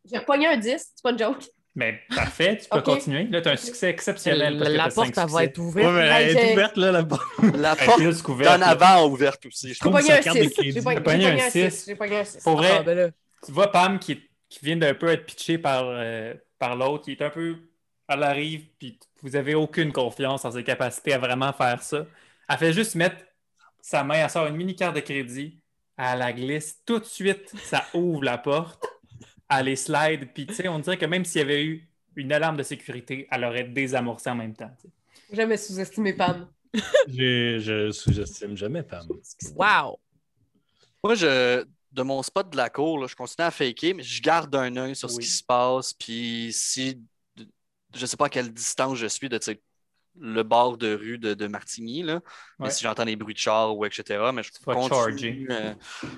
J'ai repogné un 10. C'est pas une joke. Mais parfait, tu peux continuer. Là, tu as un succès exceptionnel. parce que La porte, elle va être ouverte. Ouais, mais elle est ouverte, là, la porte. La porte d'en avant ouverte aussi. Je trouve. Pogné sa un carte de 6. crédit. J'ai pogné un pogné un six. 6. J'ai pogné un 6. Pour vrai, Ah, ben là. tu vois Pam qui, qui vient d'un peu être pitché par, euh, par l'autre, qui est un peu à la rive, puis vous avez aucune confiance en ses capacités à vraiment faire ça. Elle fait juste mettre sa main, elle sort une mini carte de crédit, elle la glisse tout de suite, ça ouvre la porte, elle les slide, puis tu sais, on dirait que même s'il y avait eu une alarme de sécurité, elle aurait désamorcé en même temps. tu sais. J'ai jamais sous-estimé Pam. J'ai- Je sous-estime jamais Pam. Wow! Moi, je, de mon spot de la cour, là, je continue à faker, mais je garde un œil sur ce qui se passe. Puis si. Je sais pas à quelle distance je suis de tu sais, le bord de rue de, de Martigny, là. Mais si j'entends des bruits de char ou etc. Mais je Tu continue, euh,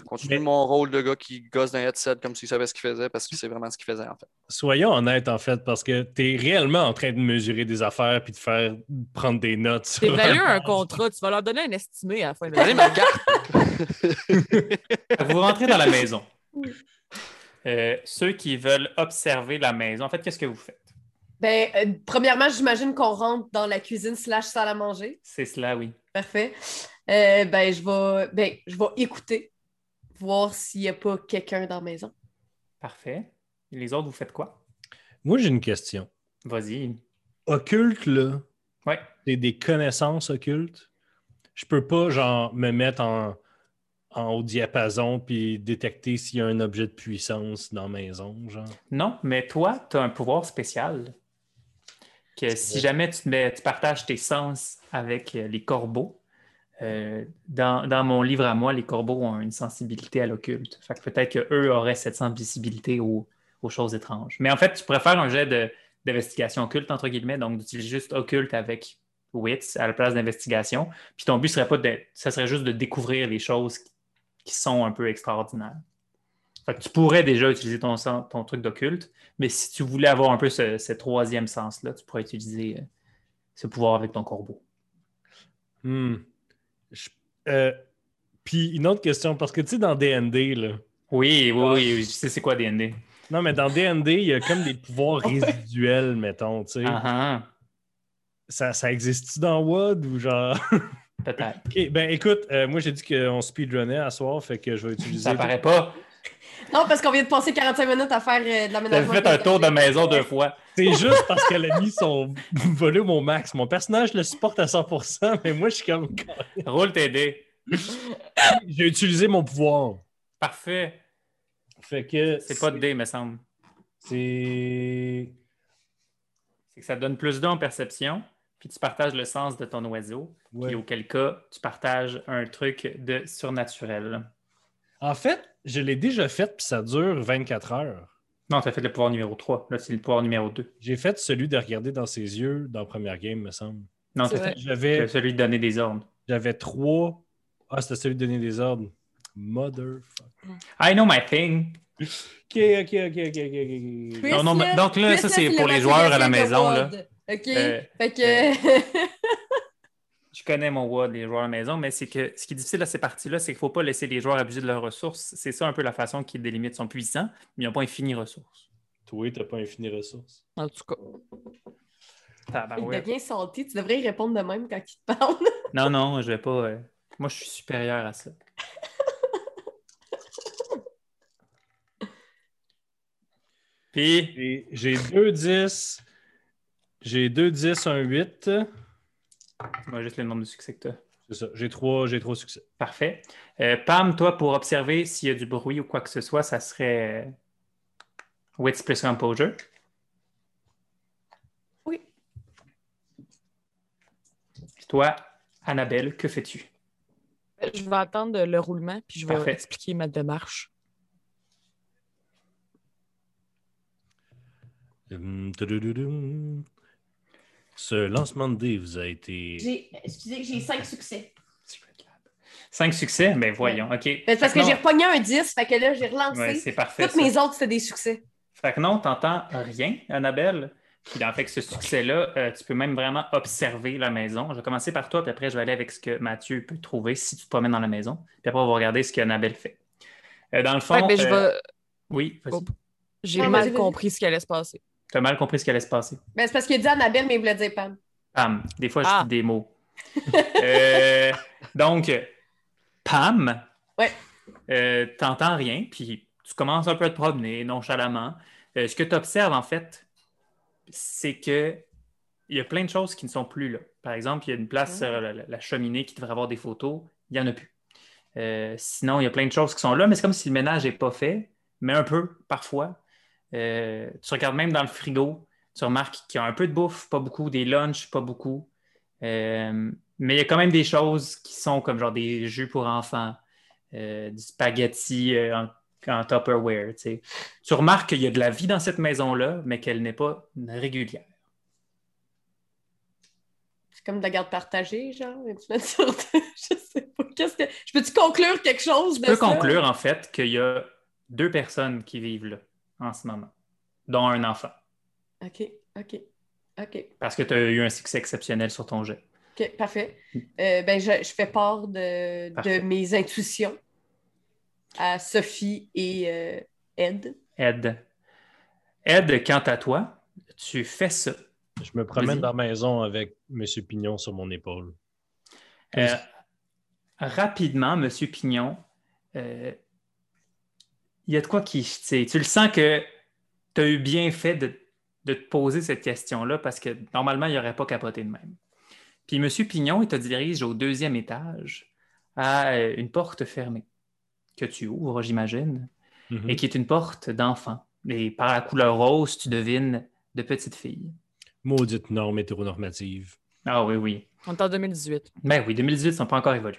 continue Mais- mon rôle de gars qui gosse d'un headset comme s'il savait ce qu'il faisait parce que c'est vraiment ce qu'il faisait en fait. Soyons honnêtes, en fait, parce que tu es réellement en train de mesurer des affaires puis de faire prendre des notes. sur T'évalues un un- contrat, tu vas leur donner un estimé à la fin de la Vous rentrez dans la maison. Euh, ceux qui veulent observer la maison, en fait, qu'est-ce que vous faites? Ben, euh, premièrement, j'imagine qu'on rentre dans la cuisine slash salle à manger. C'est cela, oui. Parfait. Euh, ben, je vais, ben, je vais écouter, voir s'il n'y a pas quelqu'un dans la maison. Parfait. Et les autres, vous faites quoi? Moi, j'ai une question. Vas-y. Occulte, là, Ouais. c'est des connaissances occultes. Je peux pas, genre, me mettre en, en haut diapason puis détecter s'il y a un objet de puissance dans la maison, genre? Non, mais toi, tu as un pouvoir spécial. Que si vrai. jamais tu, te mets- tu partages tes sens avec euh, les corbeaux, euh, dans, dans mon livre à moi, les corbeaux ont une sensibilité à l'occulte. Fait que peut-être qu'eux auraient cette sensibilité aux, aux choses étranges. Mais en fait, tu faire un jet d'investigation occulte, entre guillemets, donc d'utiliser juste occulte avec wits à la place d'investigation. Puis ton but serait pas de. Ça serait juste de découvrir les choses qui- qui sont un peu extraordinaires. Fait que tu pourrais déjà utiliser ton, truc d'occulte, mais si tu voulais avoir un peu ce, ce troisième sens-là, tu pourrais utiliser euh, ce pouvoir avec ton corbeau. Hmm. Euh, Puis une autre question, parce que tu sais, dans DND, là. Oui, oui, oui, oui, je sais c'est quoi DND. Non, mais dans DND, il y a comme des pouvoirs résiduels, mettons, tu sais. Ah, ah, Ça, ça existe-tu dans WoD ou genre? peut-être. Ok, ben écoute, euh, moi j'ai dit qu'on speedrunnait à soir, fait que je vais utiliser. Ça paraît pas. Non, parce qu'on vient de passer 45 minutes à faire euh, de T'as l'aménagement. fait un tour de maison deux fois. C'est juste parce qu'elle a mis son volume au max. Mon personnage le supporte à 100%, mais moi je suis comme. Roule tes dés. J'ai utilisé mon pouvoir. Parfait. Fait que. C'est pas de dés, me semble. C'est. C'est que ça donne plus d'un en perception, puis tu partages le sens de ton oiseau, Ouais. puis auquel cas, tu partages un truc de surnaturel. En fait, je l'ai déjà fait, puis ça dure 24 heures. Non, tu as fait le pouvoir numéro 3. Là, c'est le pouvoir numéro 2. J'ai fait celui de regarder dans ses yeux dans la première game, me semble. Non, J'avais celui de donner des ordres. j'avais trois. Ah, c'était celui de donner des ordres. Motherfucker. I know my thing. Ok, ok, ok, ok, ok, ok. Chris, Non, non, donc là, ça, c'est pour les joueurs à la maison, là. OK. Euh, fait que. Je connais mon WOD, les joueurs à la maison, mais c'est que ce qui est difficile à ces parties-là, c'est qu'il ne faut pas laisser les joueurs abuser de leurs ressources. C'est ça un peu la façon qu'ils délimitent. Ils sont puissants, mais ils n'ont pas infini ressources. Toi, t'as pas infini ressources. En tout cas. Il Tabarouette. devient salty. Tu devrais y répondre de même quand il te parle. Non, non, je vais pas. euh, Moi, je suis supérieur à ça. Puis, J'ai- J'ai deux 10. J'ai deux 10, un 8. moi, juste le nombre de succès que tu as. C'est ça. J'ai trois, j'ai trois succès. Parfait. Euh, Pam, toi, pour observer s'il y a du bruit ou quoi que ce soit, ça serait euh, Wits plus Composure. Oui. Puis toi, Annabelle, que fais-tu? Je vais attendre le roulement, puis je vais Parfait. expliquer ma démarche. Hum. Ce lancement de dés vous a été. J'ai, excusez, j'ai 5 succès. Cinq succès? Ben voyons, OK. C'est parce que Non. j'ai repogné un 10, fait que là, j'ai relancé. Ouais, c'est parfait. Toutes ça. mes autres, c'était des succès. Fait que non, t'entends rien, Annabelle. Puis en fait, que ce succès-là, euh, tu peux même vraiment observer la maison. Je vais commencer par toi, puis après, je vais aller avec ce que Mathieu peut trouver si tu te promènes dans la maison. Puis après, on va regarder ce qu'Annabelle fait. Euh, dans le fond. Que, ben, je euh, vais- Oui, vas-y. Oh. J'ai Ouais, mal compris ce qui allait se passer. Tu as mal compris ce qui allait se passer. Ben, c'est parce qu'il a dit Annabelle, mais il voulait dire Pam. Pam. Des fois, je Ah. dis des mots. Euh, donc, Pam. Ouais. Euh, T'entends rien, puis tu commences un peu à te promener nonchalamment. Euh, ce que tu observes, en fait, c'est que il y a plein de choses qui ne sont plus là. Par exemple, il y a une place sur la, la- la cheminée qui devrait avoir des photos. Il n'y en a plus. Euh, sinon, il y a plein de choses qui sont là, mais c'est comme si le ménage n'est pas fait, mais un peu parfois. Euh, tu regardes même dans le frigo, tu remarques qu'il y a un peu de bouffe, pas beaucoup, des lunchs, pas beaucoup. Euh, mais il y a quand même des choses qui sont comme genre des jus pour enfants, euh, du spaghetti euh, en, en Tupperware. tu remarques qu'il y a de la vie dans cette maison-là, mais qu'elle n'est pas régulière. C'est comme de la garde partagée, genre. Je sais pas. Qu'est-ce que... Je peux-tu conclure quelque chose Tu de peux ça? conclure en fait qu'il y a deux personnes qui vivent là en ce moment, dont un enfant, OK, OK, OK. parce que tu as eu un succès exceptionnel sur ton jet. OK, parfait. Euh, ben, je, je fais part de, de mes intuitions à Sophie et euh, Ed. Ed. Ed, quant à toi, tu fais ça. Je me promène dans la maison avec M. Pignon sur mon épaule. Euh, rapidement, M. Pignon, euh, il y a de quoi qui. tu sais, Tu le sens que tu as eu bien fait de, de te poser cette question-là parce que normalement, il n'aurait pas capoté de même. Puis M. Pignon, il te dirige au deuxième étage à euh, une porte fermée que tu ouvres, j'imagine, Mhm. et qui est une porte d'enfant. Et par la couleur rose, tu devines de petite fille. Maudite norme hétéronormative. Ah oui, oui. On est en 2018. Ben oui, 2018, ils n'ont pas encore évolué.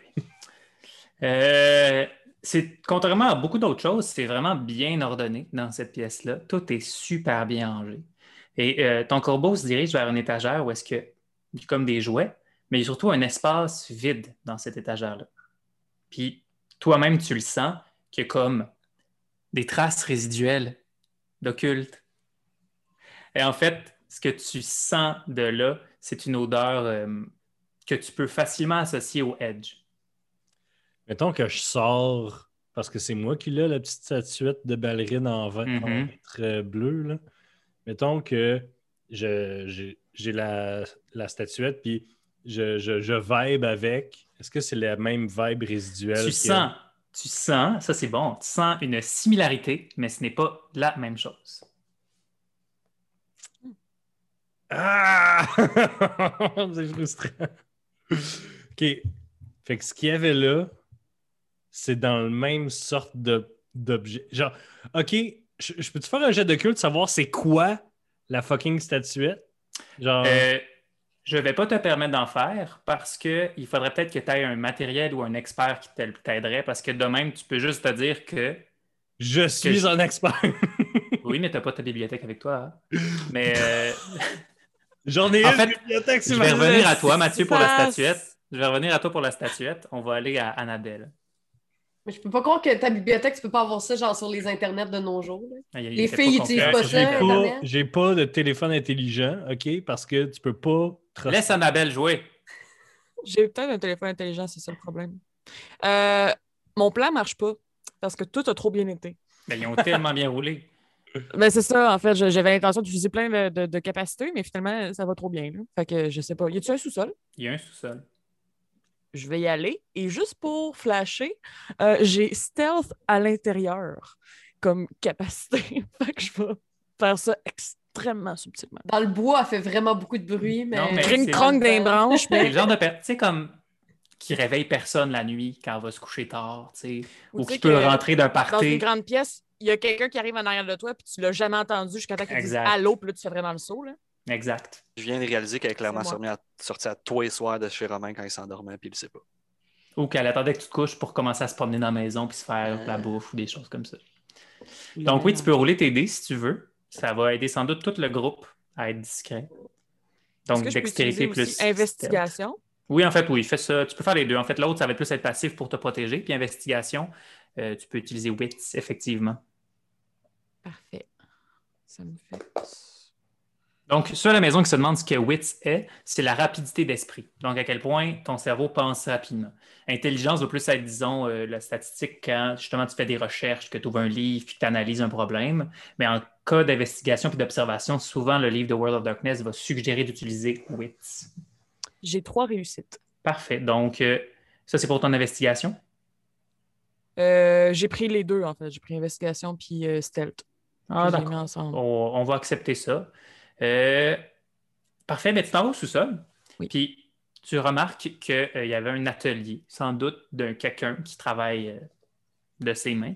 Euh, c'est, contrairement à beaucoup d'autres choses, c'est vraiment bien ordonné dans cette pièce-là. Tout est super bien rangé. Et euh, ton corbeau se dirige vers une étagère où est-ce que comme des jouets, mais il y a surtout un espace vide dans cette étagère-là. Puis toi-même, tu le sens qu'il y comme des traces résiduelles d'occulte. Et en fait, ce que tu sens de là, c'est une odeur euh, que tu peux facilement associer au edge. Mettons que je sors, parce que c'est moi qui l'ai, la petite statuette de ballerine en, vin- en vitre euh, bleue. Là. Mettons que j'ai j'ai la, la statuette, puis je, je, je vibe avec. Est-ce que c'est la même vibe résiduelle? Tu que- sens, tu sens, ça c'est bon, tu sens une similarité, mais ce n'est pas la même chose. Ah! c'est frustrant. OK. Fait que ce qu'il y avait là, c'est dans le même sorte de- d'objet. Genre, OK, je, je peux-tu faire un jet de culte, savoir c'est quoi la fucking statuette? Genre, Euh, je ne vais pas te permettre d'en faire parce qu'il faudrait peut-être que tu aies un matériel ou un expert qui t'aide- t'aiderait parce que de même, tu peux juste te dire que je suis un expert. oui, mais tu n'as pas ta bibliothèque avec toi. hein. Mais euh, J'en ai En une fait, bibliothèque je vais revenir à toi, Mathieu, pour la statuette. Je vais revenir à toi pour la statuette. On va aller à Annabelle. Mais je peux pas croire que ta bibliothèque, tu peux pas avoir ça genre sur les internets de nos jours. là. Ah, Les filles pas utilisent confiant pas sur ça, Internet. Pas-. J'ai pas de téléphone intelligent, OK? Parce que tu peux pas... Laisse Annabelle jouer. J'ai peut-être un téléphone intelligent, c'est ça le problème. Euh, mon plan marche pas parce que tout a trop bien été. Ben, ils ont tellement bien roulé. Ben, c'est ça, en fait, j'avais l'intention d'utiliser plein de, de- de capacités, mais finalement, ça va trop bien. là. Fait que je sais pas. Y a-tu un sous-sol? Il y a un sous-sol. Je vais y aller. Et juste pour flasher, euh, j'ai stealth à l'intérieur comme capacité. fait que je vais faire ça extrêmement subtilement. Dans le bois, elle fait vraiment beaucoup de bruit, mais. Non, mais Cring c'est- crong des branches, C'est mais le genre de personne, tu sais, comme qui réveille personne la nuit quand elle va se coucher tard, tu sais, Ou qui peut rentrer d'un dans une party. grande pièce, il y a quelqu'un qui arrive en arrière de toi, puis tu l'as jamais entendu jusqu'à temps qu'il dise allô, puis là, tu fais vraiment le saut. Là. Exact. Je viens de réaliser qu'elle est clairement C'est moi. sorti à, sorti à tous les soirs de chez Romain quand il s'endormait, puis il le sait pas. Ou qu'elle attendait que tu te couches pour commencer à se promener dans la maison puis se faire Euh. la bouffe ou des choses comme ça. Donc oui, tu peux rouler tes dés si tu veux. Ça va aider sans doute tout le groupe à être discret. Donc dextérité utiliser plus aussi investigation? Oui, en fait, oui, fais ça. Tu peux faire les deux. En fait, l'autre, ça va être plus être passif pour te protéger. Puis investigation, euh, tu peux utiliser wits, effectivement. Parfait. Ça me fait. Donc, ceux à la maison qui se demandent ce que wits est, c'est la rapidité d'esprit. Donc, à quel point ton cerveau pense rapidement. Intelligence va plus être, disons, euh, la statistique quand justement tu fais des recherches, que tu ouvres un livre puis que tu analyses un problème. Mais en cas d'investigation puis d'observation, souvent le livre de World of Darkness va suggérer d'utiliser wits. J'ai trois réussites. Parfait. Donc, euh, ça, c'est pour ton investigation? Euh, j'ai pris les deux, en fait. J'ai pris investigation puis stealth. Ah, d'accord. on va accepter ça. Euh, parfait, mais tu t'en vas au sous-sol. Oui. Puis tu remarques qu'il y avait un atelier, sans doute d'un quelqu'un qui travaille euh, de ses mains.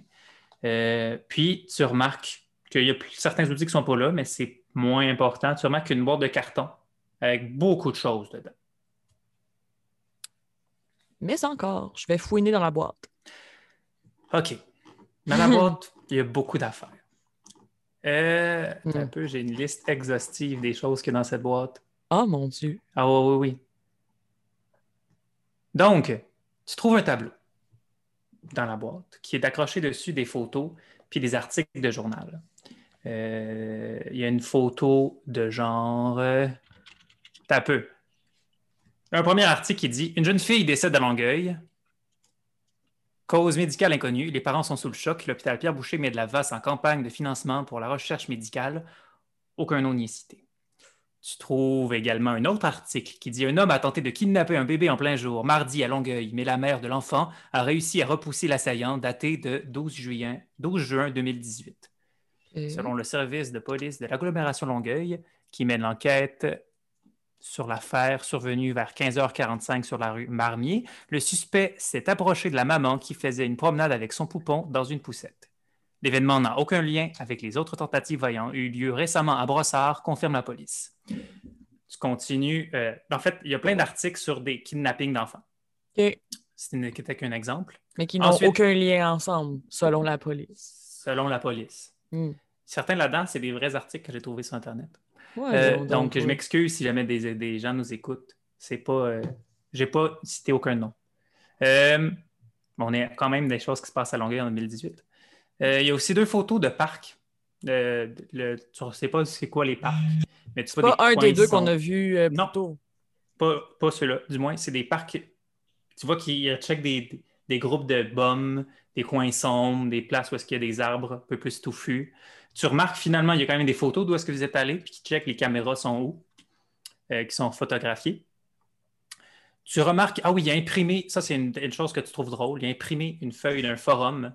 Euh, puis tu remarques qu'il y a plus- certains outils qui ne sont pas là, mais c'est moins important. Tu remarques une boîte de carton avec beaucoup de choses dedans. Mais encore, je vais fouiner dans la boîte. OK. Dans la boîte, il y a beaucoup d'affaires. Euh, Hmm. un peu, j'ai une liste exhaustive des choses qu'il y a dans cette boîte. Oh mon Dieu. Ah oui, oui, oui. Donc, tu trouves un tableau dans la boîte qui est accroché dessus des photos puis des articles de journal. Euh, Il y a une photo de genre... euh, T'as peu. Un premier article qui dit « Une jeune fille décède à Longueuil. Cause médicale inconnue. Les parents sont sous le choc. L'hôpital Pierre Boucher met de la vaste en campagne de financement pour la recherche médicale. Aucun nom n'y est cité. » Tu trouves également un autre article qui dit Un homme a tenté de kidnapper un bébé en plein jour, mardi à Longueuil, mais la mère de l'enfant a réussi à repousser l'assaillant, daté de 12 juin, 12 juin 2018. Euh, Selon le service de police de l'agglomération Longueuil, qui mène l'enquête sur l'affaire survenue vers 15h45 sur la rue Marmier, le suspect s'est approché de la maman qui faisait une promenade avec son poupon dans une poussette. L'événement n'a aucun lien avec les autres tentatives ayant eu lieu récemment à Brossard, confirme la police. Tu continues. euh, en fait, il y a plein d'articles sur des kidnappings d'enfants. OK. Ce n'était qu'un exemple. Mais qui n'ont aucun lien ensemble, selon la police. Selon la police. Hmm. Certains là-dedans, c'est des vrais articles que j'ai trouvés sur Internet. Ouais, Euh, donc, donc, je m'excuse si jamais des, des gens nous écoutent. C'est pas. euh, j'ai pas cité aucun nom. Euh, on est quand même des choses qui se passent à Longueuil en 2018. Euh, il y a aussi deux photos de parcs. Le- tu ne sais pas c'est quoi les parcs, mais tu C'est vois pas un coins des deux sont- qu'on a vu plus Non. tôt. Pas, pas ceux-là, du moins, c'est des parcs. Tu vois qu'ils checkent des, des groupes de bums, des coins sombres, des places où est-ce qu'il y a des arbres un peu plus touffus. Tu remarques finalement, il y a quand même des photos d'où est-ce que vous êtes allé, puis qui checkent les caméras sont où, euh, qui sont photographiées. Tu remarques, ah oui, il a imprimé, ça c'est une, chose que tu trouves drôle, il a imprimé une feuille d'un forum,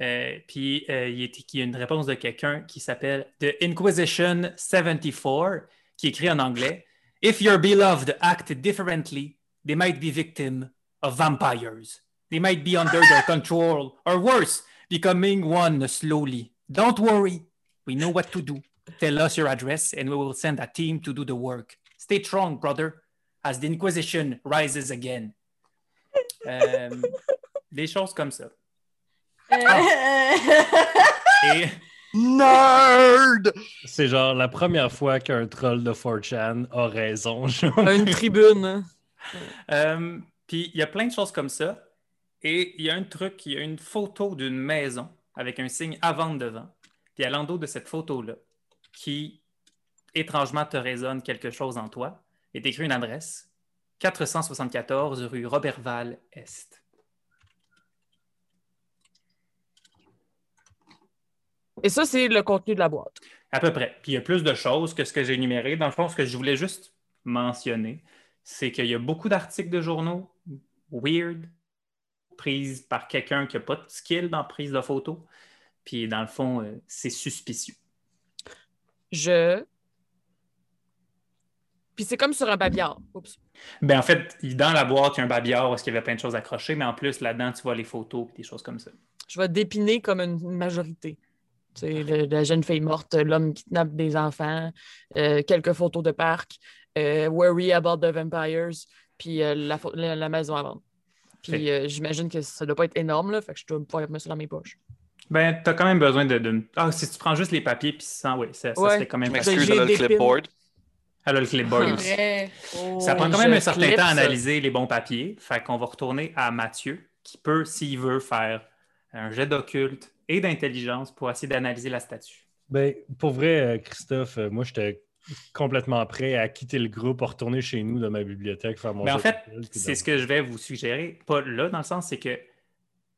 euh, puis euh, il y a une réponse de quelqu'un qui s'appelle The Inquisition 74, qui écrit en anglais If your beloved act differently, they might be victim of vampires. They might be under their control, or worse, becoming one slowly. Don't worry, we know what to do. Tell us your address, and we will send a team to do the work. Stay strong, brother, as the Inquisition rises again. Euh, des choses comme ça. Et Nerd! C'est genre la première fois qu'un troll de 4chan a raison. genre. Une tribune. hein. Euh, puis il y a plein de choses comme ça. Et il y a un truc, il y a une photo d'une maison avec un signe vendre devant. Puis à l'endos de cette photo-là, qui étrangement te résonne quelque chose en toi, est écrit une adresse 474 rue Robertval Est. Et ça, c'est le contenu de la boîte. À peu près. Puis il y a plus de choses que ce que j'ai énuméré. Dans le fond, ce que je voulais juste mentionner, c'est qu'il y a beaucoup d'articles de journaux weird, prises par quelqu'un qui n'a pas de skill dans la prise de photos. Puis dans le fond, euh, c'est suspicieux. Je. Puis c'est comme sur un babillard. Oups. Ben, en fait, dans la boîte, il y a un babillard où il y avait plein de choses accrochées, mais en plus, là-dedans, tu vois les photos et des choses comme ça. Je vais dépiner comme une majorité. Tu sais, le- la jeune fille morte, l'homme qui kidnappe des enfants, euh, quelques photos de parc, euh, Worry about the vampires, puis euh, la, la- la maison à vendre. Puis j'imagine que ça doit pas être énorme, là, fait que je dois pouvoir mettre ça dans mes poches. Ben, tu as quand même besoin de. de- Ah, si tu prends juste les papiers puis sans, oui, ça, ça Ouais. serait quand même Je facile. m'excuse, elle a le clipboard. Elle a le clipboard aussi. Ça prend Oh, quand même un certain clip temps à ça. analyser les bons papiers. Fait qu'on va retourner à Mathieu, qui peut, s'il veut, faire un jet d'occulte et d'intelligence pour essayer d'analyser la statue. Ben, pour vrai, euh, Christophe, euh, moi, j'étais complètement prêt à quitter le groupe, à retourner chez nous dans ma bibliothèque, faire mon Mais en fait, c'est ce que je vais vous suggérer. Pas là, dans le sens, c'est que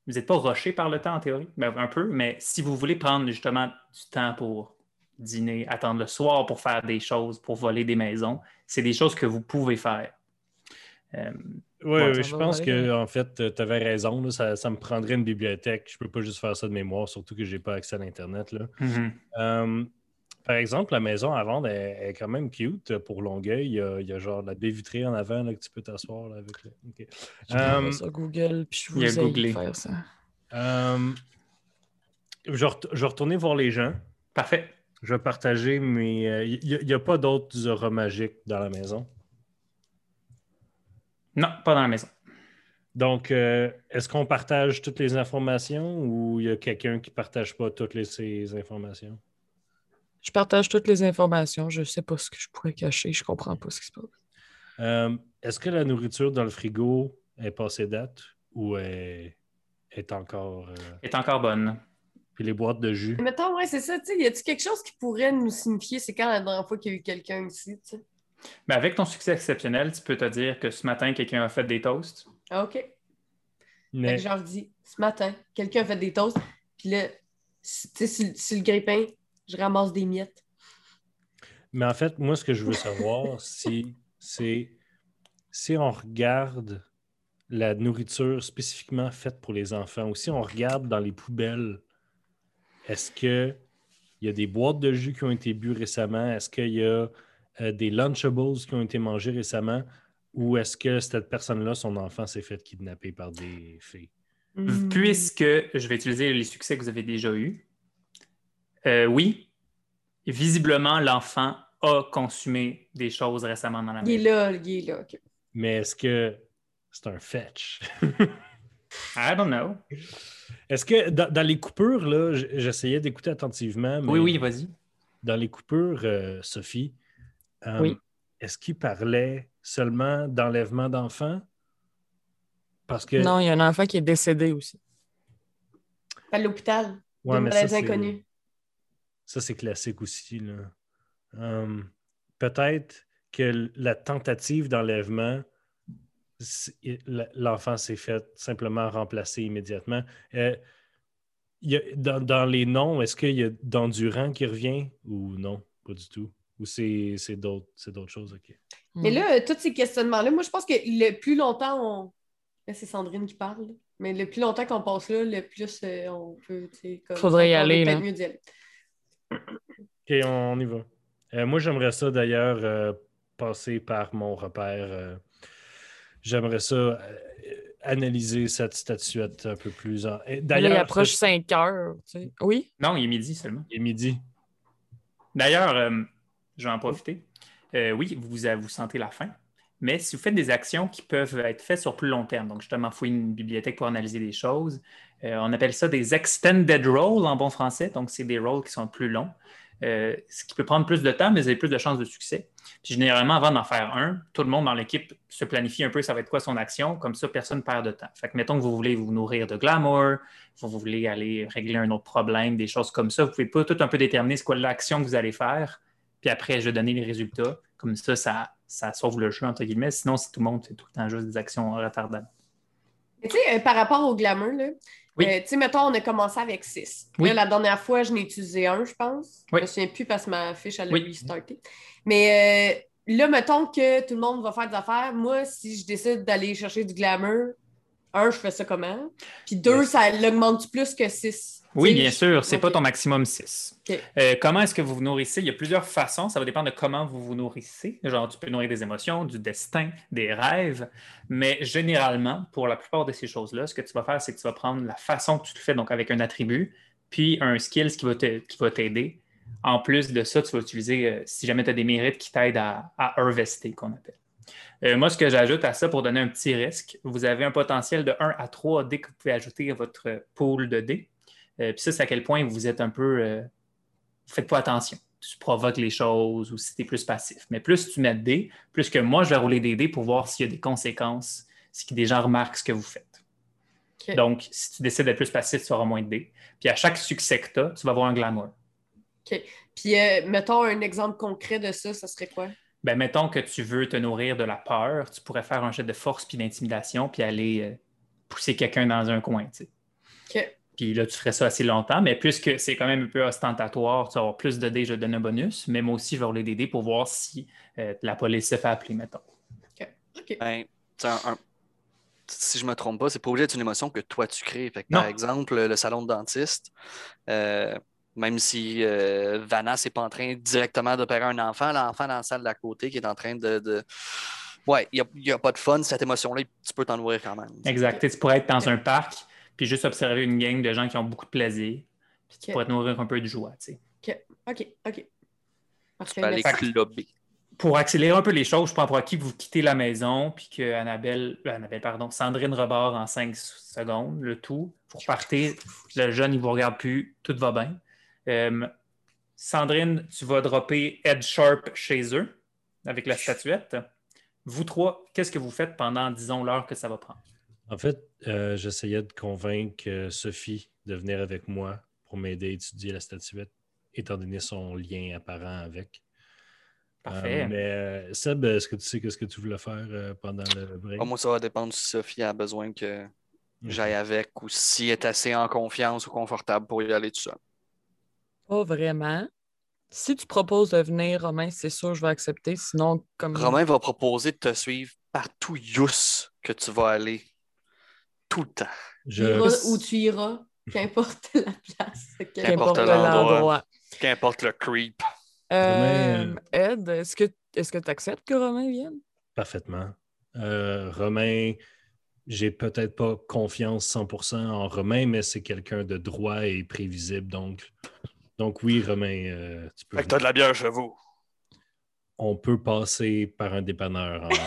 vous n'êtes pas rushé par le temps en théorie, ben, un peu, mais si vous voulez prendre justement du temps pour dîner, attendre le soir pour faire des choses, pour voler des maisons, c'est des choses que vous pouvez faire. Euh, Oui, je pense aller, que en fait, tu avais raison. là, ça, ça me prendrait une bibliothèque. Je peux pas juste faire ça de mémoire, surtout que j'ai pas accès à l'Internet. là. Euh, par exemple, la maison à vendre est, est quand même cute pour Longueuil. Il y a, il y a genre la baie vitrée en avant là, que tu peux t'asseoir là, avec. le- OK. Je vais Euh, faire ça Google, puis je il y a vous googlé. faire ça. Euh, je, vais ret- je vais retourner voir les gens. Parfait. Je vais partager, mais euh, il n'y a, pas d'autres auras magiques dans la maison? Non, pas dans la maison. Donc, euh, est-ce qu'on partage toutes les informations ou il y a quelqu'un qui ne partage pas toutes les, ces informations? Je partage toutes les informations. Je sais pas ce que je pourrais cacher. Je comprends pas ce qui se passe. Euh, est-ce que la nourriture dans le frigo est passée date ou est, est encore. euh, est encore bonne. Puis les boîtes de jus? Mais Mettons, ouais, c'est ça, tu sais, y a-t-il quelque chose qui pourrait nous signifier? C'est quand la dernière fois qu'il y a eu quelqu'un ici, tu sais? Mais avec ton succès exceptionnel, tu peux te dire que ce matin, quelqu'un a fait des toasts. Ah, OK. Fait Mais, que je leur dis, ce matin, quelqu'un a fait des toasts, puis là, si- tu sais, sur, sur le grippin, je ramasse des miettes. mais en fait, moi, ce que je veux savoir, si, c'est si on regarde la nourriture spécifiquement faite pour les enfants ou si on regarde dans les poubelles, est-ce qu'il y a des boîtes de jus qui ont été bues récemment? Est-ce qu'il y a euh, des Lunchables qui ont été mangés récemment? Ou est-ce que cette personne-là, son enfant, s'est fait kidnapper par des filles? Puisque je vais utiliser les succès que vous avez déjà eus, euh, oui, visiblement, l'enfant a consumé des choses récemment dans la Il est maison. là, il est là, OK. Mais est-ce que c'est un fetch? I don't know. Est-ce que dans, dans les coupures, là, j'essayais d'écouter attentivement, mais Oui, oui, vas-y. dans les coupures, euh, Sophie, euh, Oui. est-ce qu'il parlait seulement d'enlèvement d'enfants? Parce que Non, il y a un enfant qui est décédé aussi. À l'hôpital. Ouais, Des mais ça, maladies inconnues. Ça, c'est classique aussi. là. Hum, Peut-être que la tentative d'enlèvement, l'enfant s'est fait simplement remplacer immédiatement. Euh, il y a- dans, dans les noms, est-ce qu'il y a d'endurant qui revient ou non? Pas du tout. Ou c'est c'est d'autres c'est d'autres choses? OK. Mais là, euh, tous ces questionnements-là, moi, je pense que le plus longtemps on. Là, c'est Sandrine qui parle. Mais le plus longtemps qu'on passe là, le plus euh, on peut. tu sais, Comme, Faudrait y aller, peut-être là. mieux d'y aller. OK, on y va. Euh, moi, j'aimerais ça d'ailleurs euh, passer par mon repère. euh, j'aimerais ça euh, analyser cette statuette un peu plus. En... Là, il D'ailleurs, approche ça, 5 heures. tu sais. Oui? Non, il est midi seulement. il est midi. D'ailleurs, euh, je vais en profiter. Euh, oui, vous, vous sentez la faim, mais si vous faites des actions qui peuvent être faites sur plus long terme, donc justement fouiller une bibliothèque pour analyser des choses, euh, on appelle ça des extended rolls en bon français, donc c'est des rolls qui sont plus longs, euh, ce qui peut prendre plus de temps, mais vous avez plus de chances de succès. Puis généralement, avant d'en faire un, tout le monde dans l'équipe se planifie un peu ça va être quoi son action, comme ça personne ne perd de temps. Fait que mettons que vous voulez vous nourrir de glamour, vous, vous voulez aller régler un autre problème, des choses comme ça, vous pouvez pas tout un peu déterminer c'est quoi l'action que vous allez faire, puis après je vais donner les résultats. Comme ça, ça, ça sauve le jeu, entre guillemets. Sinon, si tout le monde fait tout le temps juste des actions retardables. Mais tu sais, euh, par rapport au glamour, là, Oui. euh, tu sais, mettons, on a commencé avec 6. Oui. Là, la dernière fois, je n'ai utilisé un, je pense. Oui. Je me souviens plus parce que ma fiche, elle a restarté. Mais euh, là, mettons que tout le monde va faire des affaires. Moi, si je décide d'aller chercher du glamour, un, je fais ça comment? Puis deux, Yes. ça l'augmente plus que 6. Oui, bien sûr, c'est Ok. pas ton maximum 6. Ok. Euh, comment est-ce que vous vous nourrissez? Il y a plusieurs façons, ça va dépendre de comment vous vous nourrissez. Genre, tu peux nourrir des émotions, du destin, des rêves, mais généralement, pour la plupart de ces choses-là, ce que tu vas faire, c'est que tu vas prendre la façon que tu le fais, donc avec un attribut, puis un skill qui va te- qui va t'aider. En plus de ça, tu vas utiliser, euh, si jamais tu as des mérites qui t'aident à, à harvester, qu'on appelle. Euh, moi, ce que j'ajoute à ça pour donner un petit risque, vous avez un potentiel de 1 à 3 dés que vous pouvez ajouter à votre pool de dés. Euh, Puis ça, c'est à quel point vous êtes un peu. euh, vous faites pas attention. Tu provoques les choses ou si tu es plus passif. Mais plus tu mets de dés, plus que moi, je vais rouler des dés pour voir s'il y a des conséquences, si des gens remarquent ce que vous faites. Ok. Donc, si tu décides d'être plus passif, tu auras moins de dés. Puis à chaque succès que tu as, tu vas avoir un glamour. Puis, euh, mettons un exemple concret de ça, ça serait quoi? Ben, mettons que tu veux te nourrir de la peur, tu pourrais faire un jet de force puis d'intimidation puis aller euh, pousser quelqu'un dans un coin. tu sais. OK. Puis là, tu ferais ça assez longtemps, mais puisque c'est quand même un peu ostentatoire, tu vas avoir plus de dés, je donne un bonus, mais moi aussi, je vais rouler des dés pour voir si euh, la police se fait appeler, mettons. OK. Ben, un- un- si je me trompe pas, c'est pas obligé d'être une émotion que toi tu crées. Fait que, par exemple, le salon de dentiste, euh, même si euh, Vanas n'est pas en train directement d'opérer un enfant, l'enfant dans la salle d'à côté qui est en train de. de- Ouais, il n'y a, pas de fun, cette émotion-là, tu peux t'en nourrir quand même. Exact. Tu pourrais être dans un parc, puis juste observer une gang de gens qui ont beaucoup de plaisir, puis tu OK. pourrais te nourrir un peu de joie. tu sais. OK, OK. Peux aller clubber. Pour accélérer un peu les choses, je prends pour acquis que vous quittez la maison, puis que Annabelle, euh, Annabelle, pardon, Sandrine rebord en 5 secondes, le tout. Vous repartez, le jeune, il ne vous regarde plus, tout va bien. Euh, Sandrine, tu vas dropper Head Sharp chez eux, avec la statuette. Vous trois, qu'est-ce que vous faites pendant, disons, l'heure que ça va prendre? En fait, euh, j'essayais de convaincre euh, Sophie de venir avec moi pour m'aider à étudier la statuette, étant donné son lien apparent avec. Parfait. Euh, mais Seb, est-ce que tu sais qu'est-ce que tu voulais faire euh, pendant le break? Ah, moi, ça va dépendre si Sophie a besoin que j'aille avec ou si elle est assez en confiance ou confortable pour y aller tout seul. Pas vraiment. Si tu proposes de venir, Romain, c'est sûr je vais accepter. Sinon, comme. Romain va proposer de te suivre partout, Yous, que tu vas aller. Tout le temps. Tu Je- iras où tu iras, qu'importe la place. Qu'importe l'endroit. l'endroit. Qu'importe le creep. Euh, Romain, Ed, est-ce que est-ce que tu acceptes que Romain vienne? Parfaitement. Euh, Romain, j'ai peut-être pas confiance 100% en Romain, mais c'est quelqu'un de droit et prévisible. Donc, donc oui, Romain, euh, tu peux Fait que t'as de la bière chez vous. on peut passer par un dépanneur. en-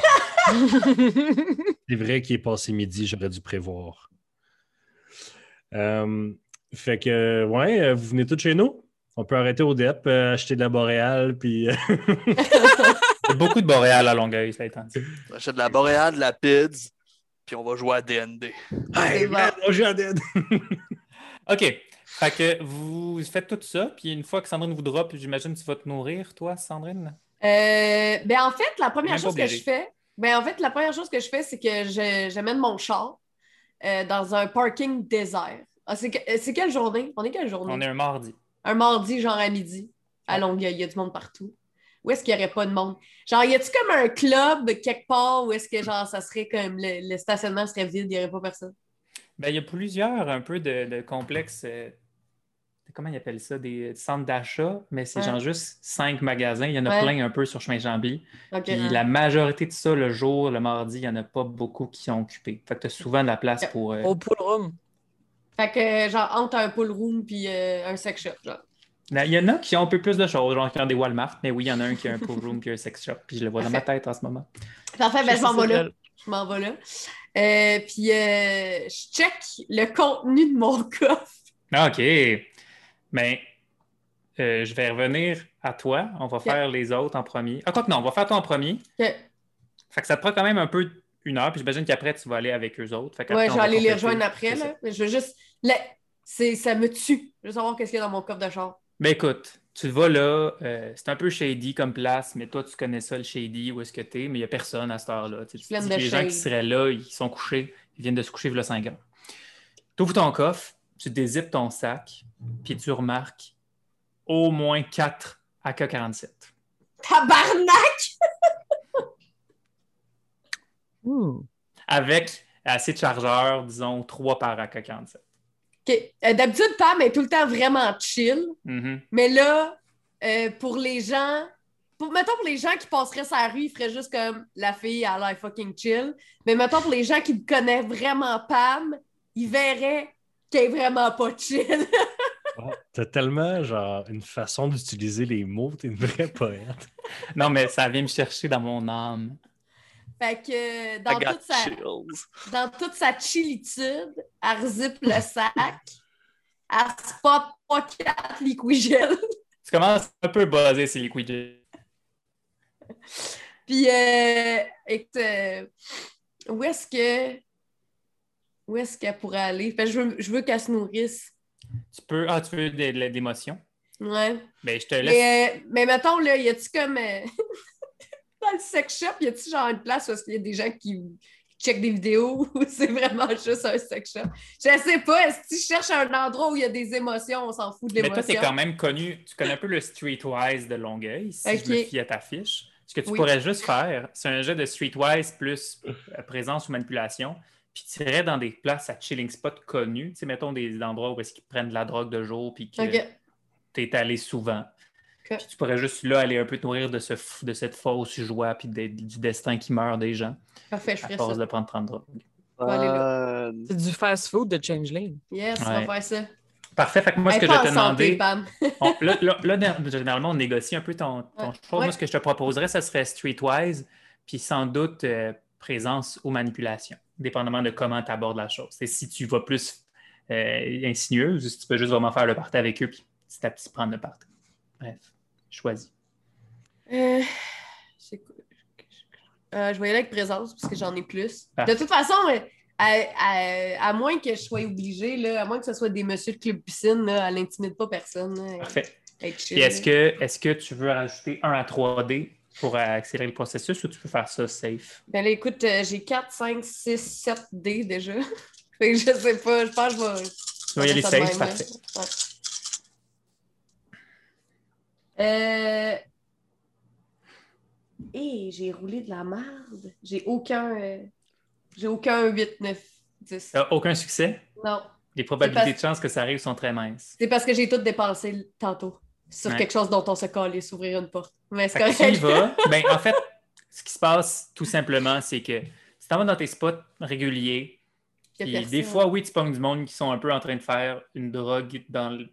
C'est vrai qu'il est passé midi, j'aurais dû prévoir. Euh, fait que, ouais, euh, vous venez tous chez nous? On peut arrêter au DEP, euh, acheter de la boréale, puis. beaucoup de boréal à Longueuil, ça étant dit. On achète de la boréale, de la PIDS, puis on va jouer à DND. Hey, man, on joue à Dead. OK. Fait que vous faites tout ça, puis une fois que Sandrine vous drop, j'imagine que tu vas te nourrir, toi, Sandrine? Euh, ben en fait, la première Même chose que je fais, ben en fait, la première chose que je fais, c'est que je- j'amène mon char euh, dans un parking désert. Ah, c'est, que- euh, c'est quelle journée? On est quelle journée? On est un mardi. Un mardi, genre à midi, à Longueuil. Il y a du monde partout. Où est-ce qu'il n'y aurait pas de monde? Genre, y a-tu comme un club quelque part où est-ce que genre ça serait comme le, le stationnement serait vide, il n'y aurait pas personne? Ben, il y a plusieurs un peu de, de complexes. Comment ils appellent ça? Des centres d'achat, mais c'est Ouais. genre juste cinq magasins. Il y en a Ouais. plein un peu sur chemin Jambi. Puis la majorité de ça, le jour, le mardi, il n'y en a pas beaucoup qui sont occupés. Fait que tu as souvent de la place pour. euh, Au pool room. Fait que genre entre un pool room puis euh, un sex shop, genre. Ben, Il y en a qui ont un peu plus de choses, genre qui ont des Walmart, mais oui, il y en a un qui a un pool room puis un sex shop. Puis je le vois dans ma tête en ce moment. Parfait, ben je m'en vais là. là. Je m'en vais là. Euh, puis euh, je check le contenu de mon coffre. Ah, OK. Mais euh, je vais revenir à toi. On va faire les autres en premier. Ah, quoi que non, on va faire toi en premier. Fait que ça te prend quand même un peu une heure, puis j'imagine qu'après, tu vas aller avec eux autres. Fait Ouais, je vais va aller les rejoindre après. Là. Mais je veux juste. là, ça me tue. Je veux savoir qu'est-ce qu'il y a dans mon coffre de char. Ben écoute, tu vas là, euh, c'est un peu shady comme place, mais toi, tu connais ça, le shady, où est-ce que t'es, mais il n'y a personne à cette heure-là. Tu sais, les gens qui seraient là, ils sont couchés, ils viennent de se coucher a 5 ans. Tu ouvres ton coffre, tu dézippes ton sac, puis tu remarques au moins 4 AK-47. Tabarnak! Avec assez de chargeurs, disons 3 par AK-47. OK. Euh, d'habitude, Pam est tout le temps vraiment chill. Mhm. Mais là, euh, pour les gens. Pour, mettons pour les gens qui passeraient sa rue, ils feraient juste comme la fille à l'air fucking chill. Mais mettons pour les gens qui ne connaissent vraiment Pam, ils verraient est vraiment pas chill. T'as tellement genre une façon d'utiliser les mots, t'es une vraie poète. Non, mais ça vient me chercher dans mon âme. fait que dans toute, sa, chills. dans toute sa chillitude, elle rezippe le sac, elle spot pas quatre liquigels. Tu commences un peu buzzé, ces liquides. Puis, euh, écoute, euh, où est-ce que. Où est-ce qu'elle pourrait aller? Fait que je veux, je veux qu'elle se nourrisse. Tu peux. Ah, tu veux de, de- d'émotion? Ouais. Ben, je te laisse. Mais, euh, mais mettons, là, y a-tu comme. euh, dans le sex shop, y a-tu genre une place où il y a des gens qui checkent des vidéos ou c'est vraiment juste un sex shop? Je sais pas. Est-ce que tu cherches un endroit où il y a des émotions? On s'en fout de Mais l'émotion. toi, tu es quand même connu, tu connais un peu le Streetwise de Longueuil, si je me fie à ta fiche. Ce que tu Oui. pourrais juste faire, c'est un jeu de Streetwise plus présence ou manipulation, puis tu irais dans des places à chilling spot connus, tu sais, mettons des endroits où est-ce qu'ils prennent de la drogue de jour, puis que tu es allé souvent. Puis tu pourrais juste là aller un peu te nourrir de, ce, de cette fausse joie, puis de- du destin qui meurt des gens, Parfait, je à force ça. de prendre 30 drogues. va aller Euh, C'est du fast-food de Changeling. Yes, on va faire ça. Parfait, fait que moi, ce que je vais te demander. On- là, là- là, dans- généralement, on négocie un peu ton, ton Ouais. choix. Ouais. Moi, ce que je te proposerais, ce serait Streetwise, puis sans doute euh, présence ou manipulation, dépendamment de comment tu abordes la chose. C'est si tu vas plus euh, insinueuse ou si tu peux juste vraiment faire le party avec eux, puis petit à petit prendre le party. Bref, choisis. Euh? Euh, je vais y aller avec présence parce que j'en ai plus. De toute façon, euh, à, à- à moins que je sois obligée, là, à moins que ce soit des messieurs de club piscine, là, elle n'intimide pas personne. là. Parfait. Puis est-ce que, est que tu veux rajouter 1 à 3D pour accélérer le processus ou tu peux faire ça safe? Ben là, écoute, euh, j'ai 4, 5, 6, 7 D déjà. fait que je sais pas, je pense que je vais. Tu vas y aller safe, parfait. Ouais. Euh... Hé, j'ai roulé de la merde. J'ai aucun. euh, J'ai aucun 8, 9, 10. Euh, aucun succès? Non. Les probabilités parce- de chance que ça arrive sont très minces. C'est parce que j'ai tout dépensé tantôt sur Ouais. quelque chose dont on se calait, s'ouvrir une porte. Mais c'est tu correct. vas. Ben, en fait, ce qui se passe tout simplement, c'est que tu t'en vas dans tes spots réguliers. Puis personne. des fois, oui, tu pognes du monde qui sont un peu en train de faire une drogue dans le-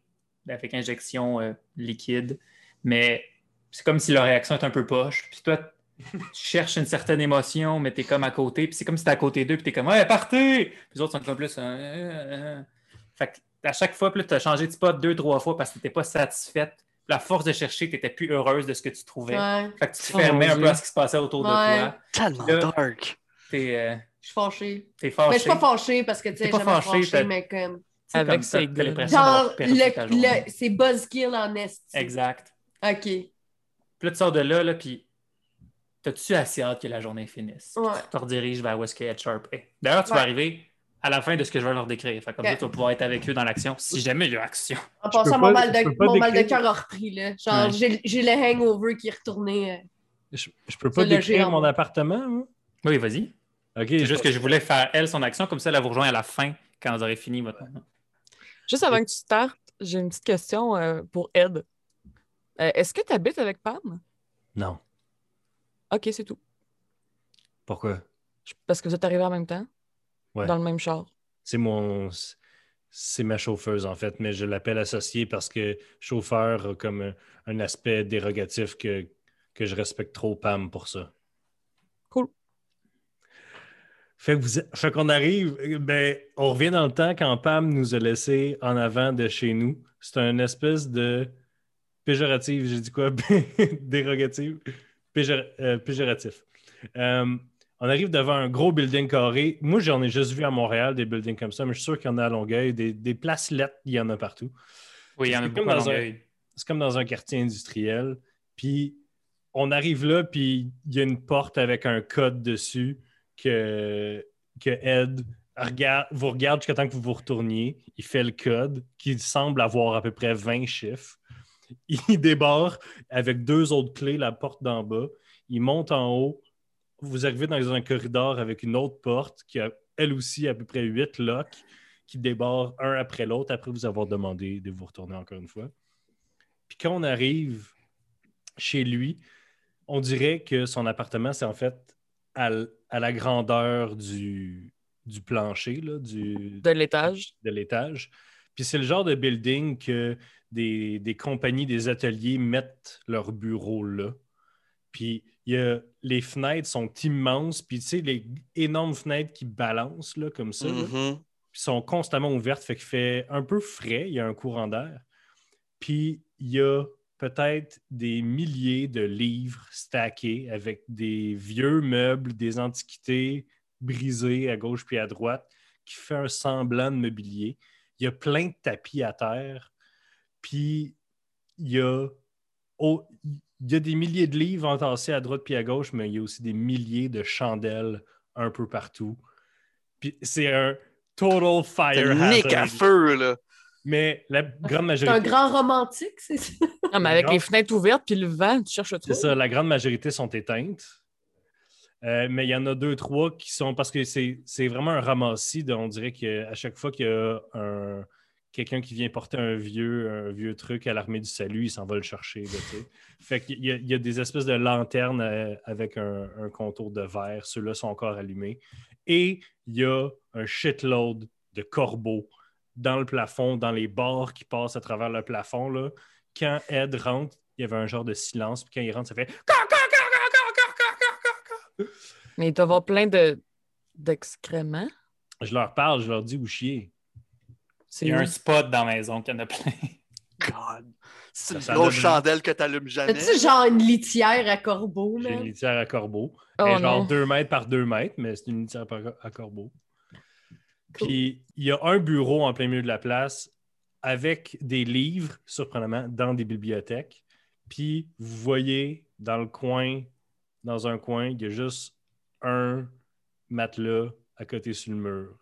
avec injection euh, liquide, mais c'est comme si leur réaction est un peu poche. Puis toi, tu cherches une certaine émotion, mais tu es comme à côté. Puis c'est comme si tu à côté d'eux, puis tu es comme Ouais, partez! Puis les autres sont comme plus. euh, euh, euh. Fait que à chaque fois, tu as changé de spot deux, trois fois parce que tu n'étais pas satisfaite. La force de chercher, tu n'étais plus heureuse de ce que tu trouvais. Ouais, Fait que tu te Oh, fermais un peu à ce qui se passait autour de toi. tellement Là- dark. T'es euh, je suis fâchée. t'es Mais fâché. je suis pas fâchée parce que tu sais, T'es pas jamais fâchée, fâchée, mais comme. Avec ses Genre, le, le- c'est Buzzkill en esti. Exact. OK. Puis là, tu sors de là, là puis t'as-tu assez hâte que la journée finisse? Ouais. Tu te rediriges vers où est-ce que Ed Sharp est. D'ailleurs, tu vas arriver à la fin de ce que je vais leur décrire. Fait comme ça, tu vas pouvoir être avec eux dans l'action, si jamais il y a action. En passant, pas- mon mal de, mon mal de cœur a repris, là. Genre, Ouais. j'ai j'ai le hangover qui est retourné. euh. Je, je peux pas décrire mon appartement? Oui, vas-y. OK. C'est juste que je voulais faire, elle, son action, comme ça, elle va vous rejoindre à la fin, quand vous aurez fini votre... Juste avant que tu startes, j'ai une petite question euh, pour Ed. Euh, Est-ce que tu habites avec Pam? Non. Ok, c'est tout. Pourquoi? Parce que vous êtes arrivés en même temps? Ouais. Dans le même char. C'est mon. C'est ma chauffeuse, en fait, mais je l'appelle associée parce que chauffeur a comme un, un aspect dérogatif que, que je respecte trop Pam pour ça. Cool. Fait que vous- fait qu'on arrive, ben, on revient dans le temps quand Pam nous a laissé en avant de chez nous. C'est un espèce de péjoratif, j'ai dit quoi? Dérogatif? Péjor- euh, péjoratif. Euh, on arrive devant un gros building carré. Moi, j'en ai juste vu à Montréal des buildings comme ça, mais je suis sûr qu'il y en a à Longueuil. Des, des places lettres, il y en a partout. Oui, il y en a beaucoup comme à Longueuil. C'est comme dans un quartier industriel. Puis on arrive là, puis il y a une porte avec un code dessus que, que Ed regarde, vous regarde jusqu'à temps que vous vous retourniez. Il fait le code qui semble avoir à peu près 20 chiffres. Il débarre avec deux autres clés, la porte d'en bas. Il monte en haut. Vous arrivez dans un corridor avec une autre porte qui a elle aussi à peu près huit locks qui débarrent un après l'autre après vous avoir demandé de vous retourner encore une fois. Puis quand on arrive chez lui, on dirait que son appartement, c'est en fait à, à la grandeur du, du plancher, là, du, De l'étage. de l'étage. Puis c'est le genre de building que des, des compagnies, des ateliers mettent leur bureau là. Puis il y a, les fenêtres sont immenses, puis tu sais, les énormes fenêtres qui balancent là, comme ça, puis sont constamment ouvertes, fait qu'il fait un peu frais, il y a un courant d'air. Puis il y a peut-être des milliers de livres stackés avec des vieux meubles, des antiquités brisées à gauche puis à droite, qui fait un semblant de mobilier. Il y a plein de tapis à terre. Puis il y a, oh, il y a des milliers de livres entassés à droite puis à gauche, mais il y a aussi des milliers de chandelles un peu partout. Puis c'est un total C'est fire nick à hazard. feu, là. Mais la grande C'est un majorité, grand romantique, c'est ça? Non, mais avec les fenêtres ouvertes puis le vent, tu cherches tout. c'est ça, la grande majorité sont éteintes. Euh, mais il y en a deux, trois qui sont parce que c'est c'est vraiment un ramassis. de- on dirait qu'à chaque fois qu'il y a un, quelqu'un qui vient porter un vieux, un vieux truc à l'armée du salut, il s'en va le chercher. là, fait qu'il y, y a des espèces de lanternes euh, avec un, un contour de verre. Ceux-là sont encore allumés. Et il y a un shitload de corbeaux dans le plafond, dans les barres qui passent à travers le plafond. Là. Quand Ed rentre, il y avait un genre de silence. Puis quand il rentre, ça fait Mais il doit avoir plein de d'excréments. Je leur parle, je leur dis où chier. C'est Il y a un spot dans la maison qu'il y en a plein. God. C'est une grosse chandelle que t'allumes jamais. As-tu genre une litière à corbeau, J'ai une litière à corbeau. Oh genre non. 2 mètres par 2 mètres, mais c'est une litière à corbeau. Puis il y a un bureau en plein milieu de la place avec des livres, surprenamment, dans des bibliothèques. Puis vous voyez dans le coin, dans un coin, il y a juste un matelas à côté sur le mur.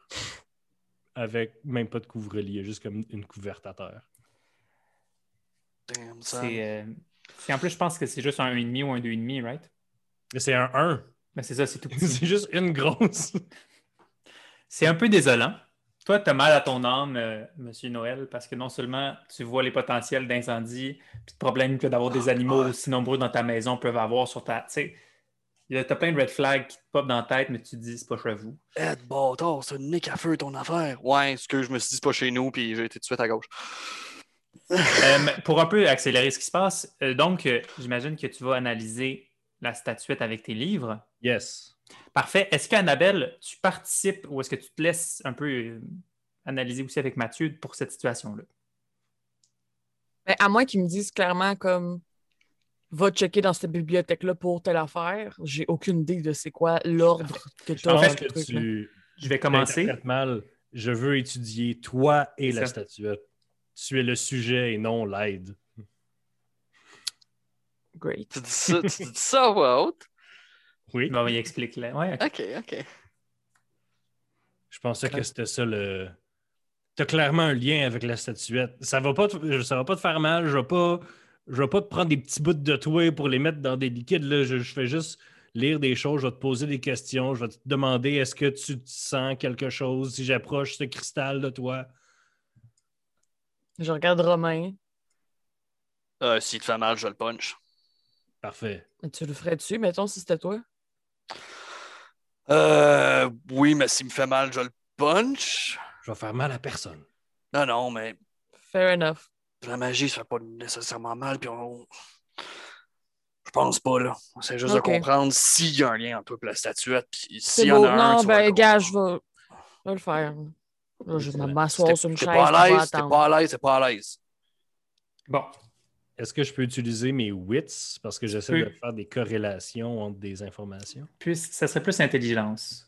Avec même pas de couvre-lit, il y a juste comme une couverte à terre. Damn, ça. Euh, en plus, je pense que c'est juste un 1,5 ou un 2,5, right? C'est un 1. Mais c'est ça, c'est tout petit. c'est juste une grosse. C'est un peu désolant. Toi, tu as mal à ton âme, euh, Monsieur Noël, parce que non seulement tu vois les potentiels d'incendie, puis de problèmes que d'avoir des animaux aussi nombreux dans ta maison peuvent avoir sur ta. Tu sais, t'as plein de red flags qui te pop dans la tête, mais tu te dis, c'est pas chez vous. Ed bâtard, c'est une nick à feu ton affaire. Ouais, ce que je me suis dit, c'est pas chez nous, puis j'ai été tout de suite à gauche. Euh, pour un peu accélérer ce qui se passe, euh, donc, euh, j'imagine que tu vas analyser la statuette avec tes livres. Yes. Parfait. Est-ce qu'Annabelle, tu participes ou est-ce que tu te laisses un peu euh, analyser aussi avec Mathieu pour cette situation-là? Ben, à moins qu'ils me disent clairement comme va checker dans cette bibliothèque-là pour telle affaire, j'ai aucune idée de c'est quoi l'ordre que tu Je as pense que tu, Je vais commencer. mal. Je veux étudier toi et C'est la ça. statuette. Tu es le sujet et non l'aide. Great. Tu dis ça, tu dis ça à voix haute? Oui. Bon, il explique là. Ouais, ok. Ok, ok. Je pensais que c'était ça le. T'as clairement un lien avec la statuette. Ça va pas te, ça va pas te faire mal. Je vais pas, je vais pas te prendre des petits bouts de toi pour les mettre dans des liquides. Là. Je, je fais juste lire des choses. Je vais te poser des questions. Je vais te demander est-ce que tu te sens quelque chose si j'approche ce cristal de toi? Je regarde Romain. Euh, S'il te fait mal, je le punch. Parfait. Tu le ferais-tu, mettons, si c'était toi? Euh, oui, mais s'il me fait mal, je le punch. Je vais faire mal à personne. Non, non, mais Fair enough. La magie, ça fait pas nécessairement mal, puis on. Je pense pas, là. On essaie juste de comprendre s'il y a un lien entre toi et la statuette, puis s'il y en a un. Non, ben, gars, je vais, je vais le faire. Là, je vais m'asseoir sur une T'es chaise. pas à l'aise, t'es pas à l'aise, t'es pas à l'aise. Bon, Est-ce que je peux utiliser mes wits parce que j'essaie de faire des corrélations entre des informations? puis ça serait plus intelligence.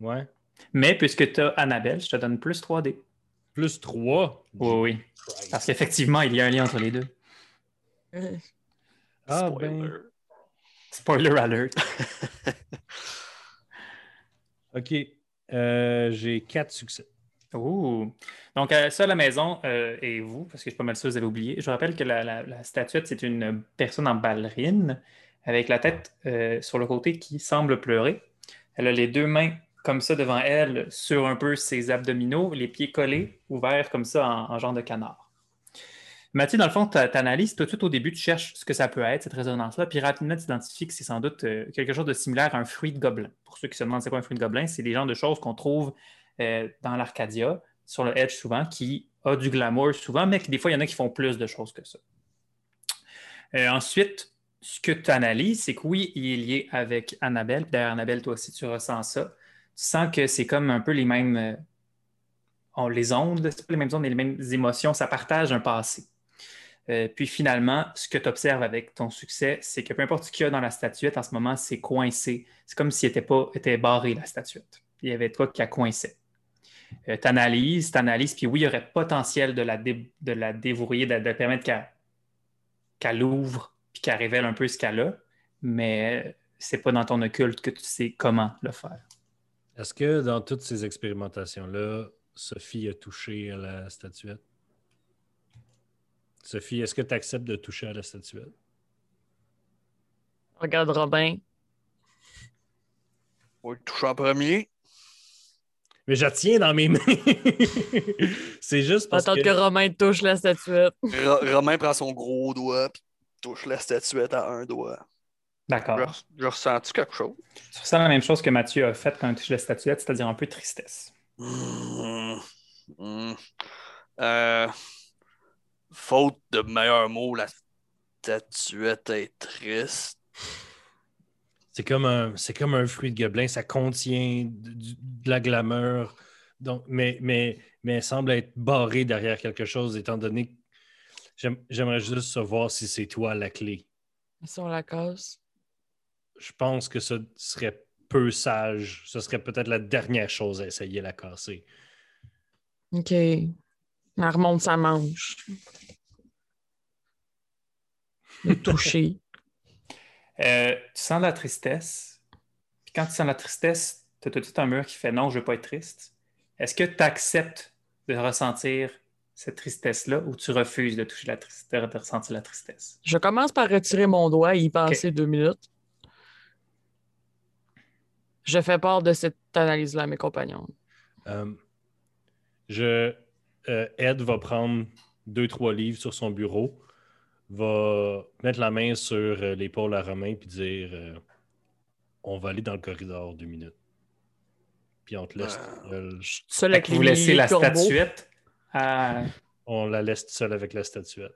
Ouais. Mais puisque tu as Annabelle, je te donne plus 3D. Plus 3. Oui, oui. Parce qu'effectivement, il y a un lien entre les deux. Euh, Ah, Spoiler. ben. Spoiler alert. OK. Euh, J'ai 4 succès. Ouh. Donc, euh, ça, à la maison, euh, et vous, parce que je suis pas mal sûr que vous avez oublié, je rappelle que la, la- la statuette, c'est une personne en ballerine avec la tête euh, sur le côté qui semble pleurer. Elle a les deux mains comme ça devant elle sur un peu ses abdominaux, les pieds collés, ouverts comme ça en, en genre de canard. Mathieu, dans le fond, tu analyses tout de suite au début, tu cherches ce que ça peut être, cette résonance-là, puis rapidement, tu identifies que c'est sans doute euh, quelque chose de similaire à un fruit de gobelin. Pour ceux qui se demandent c'est quoi un fruit de gobelin, c'est des genres de choses qu'on trouve euh, dans l'Arcadia, sur le Edge souvent, qui a du glamour souvent, mais que des fois, il y en a qui font plus de choses que ça. Euh, ensuite, ce que tu analyses, c'est que oui, il est lié avec Annabelle. D'ailleurs, Annabelle, toi aussi, tu ressens ça. Tu sens que c'est comme un peu les mêmes. euh, on- les ondes, c'est pas les mêmes ondes, mais les mêmes émotions. Ça partage un passé. Euh, puis finalement, ce que tu observes avec ton succès, c'est que peu importe ce qu'il y a dans la statuette, en ce moment, c'est coincé. C'est comme s'il était, pas, était barré, la statuette. Il y avait toi qui a coincé. tu analyses, tu analyses, puis oui, il y aurait potentiel de la, dé- de la de, permettre qu'elle qu'elle ouvre, puis qu'elle révèle un peu ce qu'elle a, mais c'est pas dans ton occulte que tu sais comment le faire. Est-ce que dans toutes ces expérimentations-là, Sophie a touché à la statuette? Sophie, est-ce que tu acceptes de toucher à la statuette? Regarde Robin. On va le toucher en premier. Mais je la tiens dans mes mains. c'est juste parce Attends que... que... Romain touche la statuette. Ro- Romain prend son gros doigt, puis touche la statuette à un doigt. D'accord. J'ai re- J'ai ressenti quelque chose? Tu ressens la même chose que Mathieu a fait quand il touche la statuette, c'est-à-dire un peu de tristesse. Hmm. Hmm. Euh, faute de meilleurs mots, la statuette est triste. C'est comme, un, c'est comme un fruit de gobelin, ça contient de, du- de la glamour, donc, mais, mais, mais elle semble être barrée derrière quelque chose, étant donné que j'aime- j'aimerais juste savoir si c'est toi la clé. Si on la casse. Je pense que ce serait peu sage. Ce serait peut-être la dernière chose à essayer de la casser. OK. Elle remonte sa manche. Le toucher. Euh, tu sens la tristesse. Puis quand tu sens la tristesse, tu as tout de suite un mur qui fait non, je veux pas être triste. Est-ce que tu acceptes de ressentir cette tristesse-là ou tu refuses de toucher la tristesse, de ressentir la tristesse? Je commence par retirer mon doigt et y passer deux minutes. Je fais part de cette analyse-là à mes compagnons. Euh, je, euh, Ed va prendre deux, trois livres sur son bureau, va mettre la main sur euh, l'épaule à Romain puis dire euh, On va aller dans le corridor deux minutes. Puis on te laisse Euh, seul. Avec vous laissez la corbeaux. statuette? On la laisse seule avec la statuette.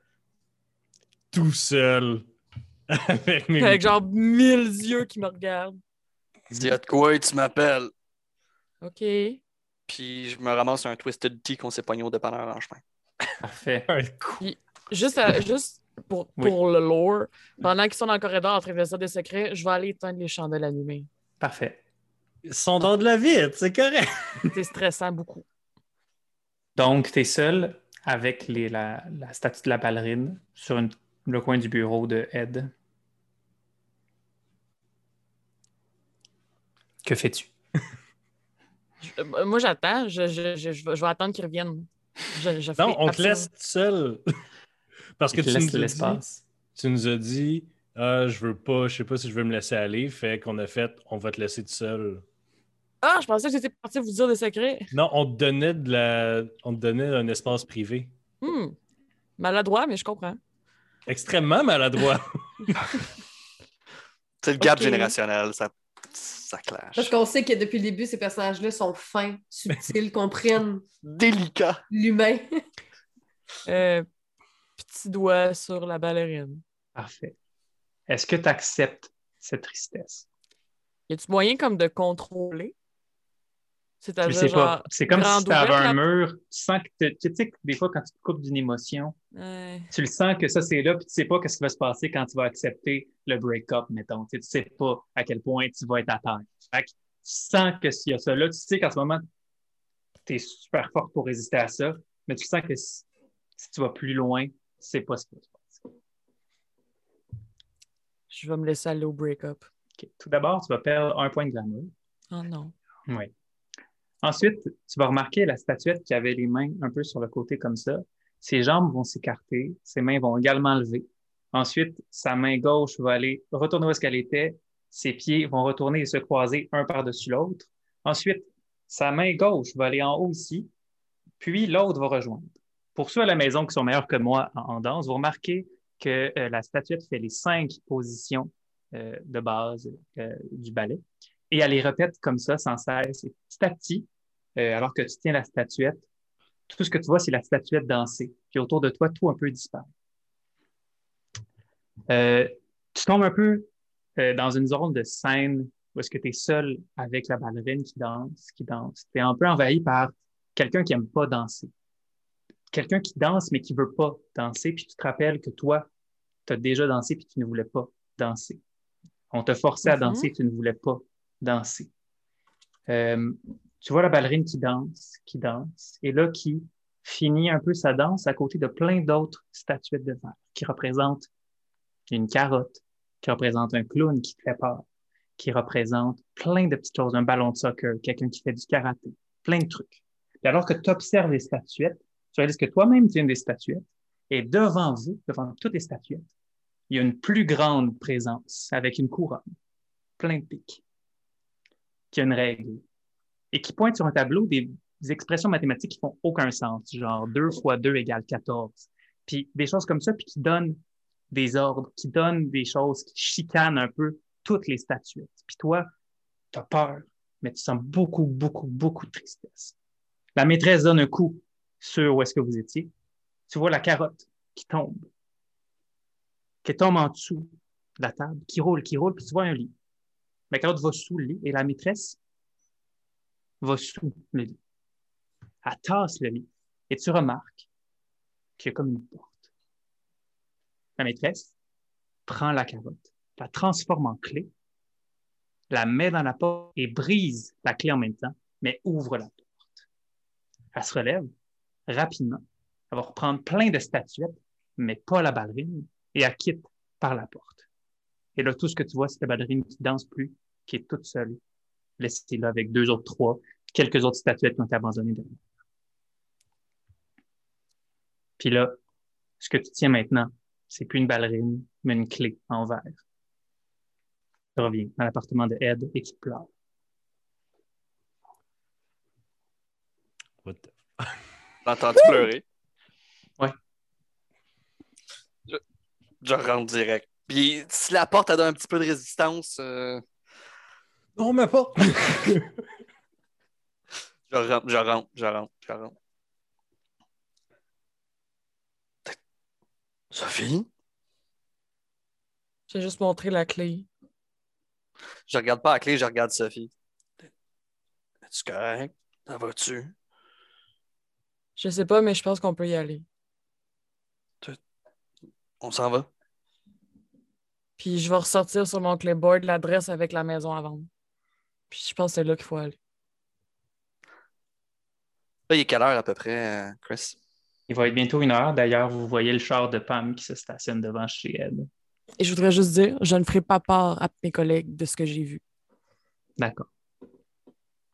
Tout seul. avec mes Avec genre mille yeux qui me regardent. A de quoi, tu m'appelles. OK. Puis je me ramasse un Twisted Tea qu'on s'est pogné au dépanneur en chemin. Parfait. Un coup. Juste, à- juste pour, Oui. pour le lore, pendant qu'ils sont dans le corridor en train de des secrets, je vais aller éteindre les chandelles allumées. Parfait. Ils sont dans de la vide, c'est correct. C'est stressant beaucoup. Donc, tu es seul avec les, la, la statue de la ballerine sur une- le coin du bureau de Ed. Que fais-tu? Euh, moi, j'attends. Je, je, je, je vais, attendre qu'ils reviennent. Je, je ferai Non, on te laisse seul. Parce que tu laisse nous, as dit, l'espace. tu nous as dit, ah, je veux pas, je sais pas si je veux me laisser aller. Fait qu'on a fait, on va te laisser tout seul. Ah, je pensais que c'était parti vous dire des secrets. Non, on te donnait de la, on te donnait un espace privé. Hmm. Maladroit, mais je comprends. Extrêmement maladroit. C'est le gap générationnel, ça, ça clash. Parce qu'on sait que depuis le début, ces personnages-là sont fins, subtils, comprennent Délicat. l'humain. Euh, petit doigt sur la ballerine. Parfait. Est-ce que tu acceptes cette tristesse? Y a-tu moyen comme de contrôler? Genre. pas. C'est comme si tu avais un mur, tu sens que tu sais que des fois quand tu te coupes d'une émotion, Ouais. tu le sens que ça c'est là, puis tu sais pas qu'est-ce qui va se passer quand tu vas accepter le break-up, mettons. Tu sais, tu sais pas à quel point tu vas être à terre. Fait que tu sens que s'il y a ça là, tu sais qu'en ce moment, tu es super fort pour résister à ça, mais tu sens que si, si tu vas plus loin, tu sais pas ce qui va se passer. Je vais me laisser aller au break-up. Tout d'abord, tu vas perdre un point de glamour. Oh non. Oui. Ensuite, tu vas remarquer la statuette qui avait les mains un peu sur le côté comme ça. Ses jambes vont s'écarter, ses mains vont également lever. Ensuite, sa main gauche va aller retourner où est-ce était, ses pieds vont retourner et se croiser un par-dessus l'autre. Ensuite, sa main gauche va aller en haut ici, puis l'autre va rejoindre. Pour ceux à la maison qui sont meilleurs que moi en, en danse, vous remarquez que euh, la statuette fait les cinq positions euh, de base euh, du ballet et elle les répète comme ça sans cesse. Et petit à petit, euh, alors que tu tiens la statuette, tout ce que tu vois, c'est la statuette danser. Puis autour de toi, tout un peu disparaît. Euh, tu tombes un peu euh, dans une zone de scène où est-ce que tu es seul avec la ballerine qui danse, qui danse. Tu es un peu envahi par quelqu'un qui aime pas danser. Quelqu'un qui danse, mais qui veut pas danser, puis tu te rappelles que toi, tu as déjà dansé, puis tu ne voulais pas danser. On t'a forcé à Mhm. danser, tu ne voulais pas danser. Euh, tu vois la ballerine qui danse, qui danse, et là, qui finit un peu sa danse à côté de plein d'autres statuettes de verre qui représentent une carotte, qui représente un clown qui te fait peur, qui représente plein de petites choses, un ballon de soccer, quelqu'un qui fait du karaté, plein de trucs. Et alors que tu observes les statuettes, tu réalises que toi-même, tu es une des statuettes, et devant vous, devant toutes les statuettes, il y a une plus grande présence avec une couronne, plein de pics, qui a une règle, et qui pointe sur un tableau des, expressions mathématiques qui font aucun sens, genre 2 fois 2 égale 14, puis des choses comme ça, puis qui donnent des ordres, qui donnent des choses, qui chicanent un peu toutes les statuettes. Puis toi, tu as peur, mais tu sens beaucoup, beaucoup, beaucoup de tristesse. La maîtresse donne un coup sur où est-ce que vous étiez. Tu vois la carotte qui tombe, qui tombe en dessous de la table, qui roule, qui roule, puis tu vois un lit. La carotte va sous le lit et la maîtresse va sous le lit. Elle tasse le lit et tu remarques qu'il y a comme une porte. La maîtresse prend la carotte, la transforme en clé, la met dans la porte et brise la clé en même temps, mais ouvre la porte. Elle se relève rapidement. Elle va reprendre plein de statuettes, mais pas la ballerine, et elle quitte par la porte. Et là, tout ce que tu vois, c'est la ballerine qui danse plus, qui est toute seule, laissée là avec deux autres trois, quelques autres statuettes qui ont été abandonnées derrière. Puis là, ce que tu tiens maintenant, c'est plus une ballerine, mais une clé en verre. Tu reviens dans l'appartement de Ed et tu pleures. What the- T'as entendu pleurer? Ouais. Je, je rentre direct. Puis si la porte a donné un petit peu de résistance, euh, Non, mais pas! je rentre, je rentre, je rentre, je rentre. Sophie? J'ai juste montré la clé. Je regarde pas la clé, je regarde Sophie. Es-tu correct? Ça va-tu? Je sais pas, mais je pense qu'on peut y aller. On s'en va? Puis je vais ressortir sur mon clipboard l'adresse avec la maison à vendre. Puis je pense que c'est là qu'il faut aller. Là, il est quelle heure à peu près, euh, Chris? Il va être bientôt une heure. D'ailleurs, vous voyez le char de Pam qui se stationne devant chez elle. Et je voudrais juste dire, je ne ferai pas part à mes collègues de ce que j'ai vu. D'accord.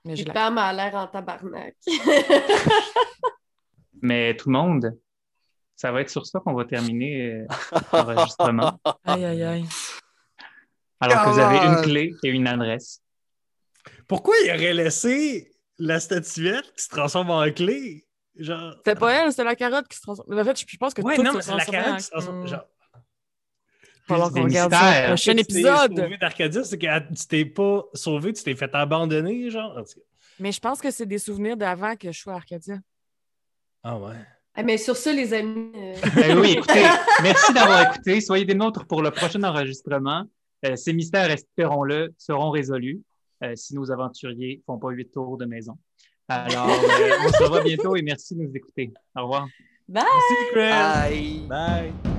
Mais Pam a l'air en tabarnak. Mais tout le monde, ça va être sur ça qu'on va terminer euh, l'enregistrement. Aïe, aïe, aïe. Alors que vous avez une clé et une adresse. Pourquoi il aurait laissé la statuette qui se transforme en clé? Genre. C'était pas elle, c'était la carotte qui se transforme. En fait, je pense que Ouais, tout non, se mais c'est la carotte en- qui se transforme. Genre, Plus qu'on regarde mystères. prochain épisode. sauvé d'Arcadia, c'est que tu t'es pas sauvé, tu t'es fait abandonner, genre. Mais je pense que c'est des souvenirs d'avant que je sois à Arcadia. Ah ouais. Ah, mais sur ça, les amis. euh, Ben oui, écoutez, merci d'avoir écouté. Soyez des nôtres pour le prochain enregistrement. Euh, ces mystères, espérons-le, seront résolus euh, si nos aventuriers font pas huit tours de maison. Alors, euh, on se revoit bientôt et merci de nous écouter. Au revoir. Bye! Merci, Chris. Bye! Bye.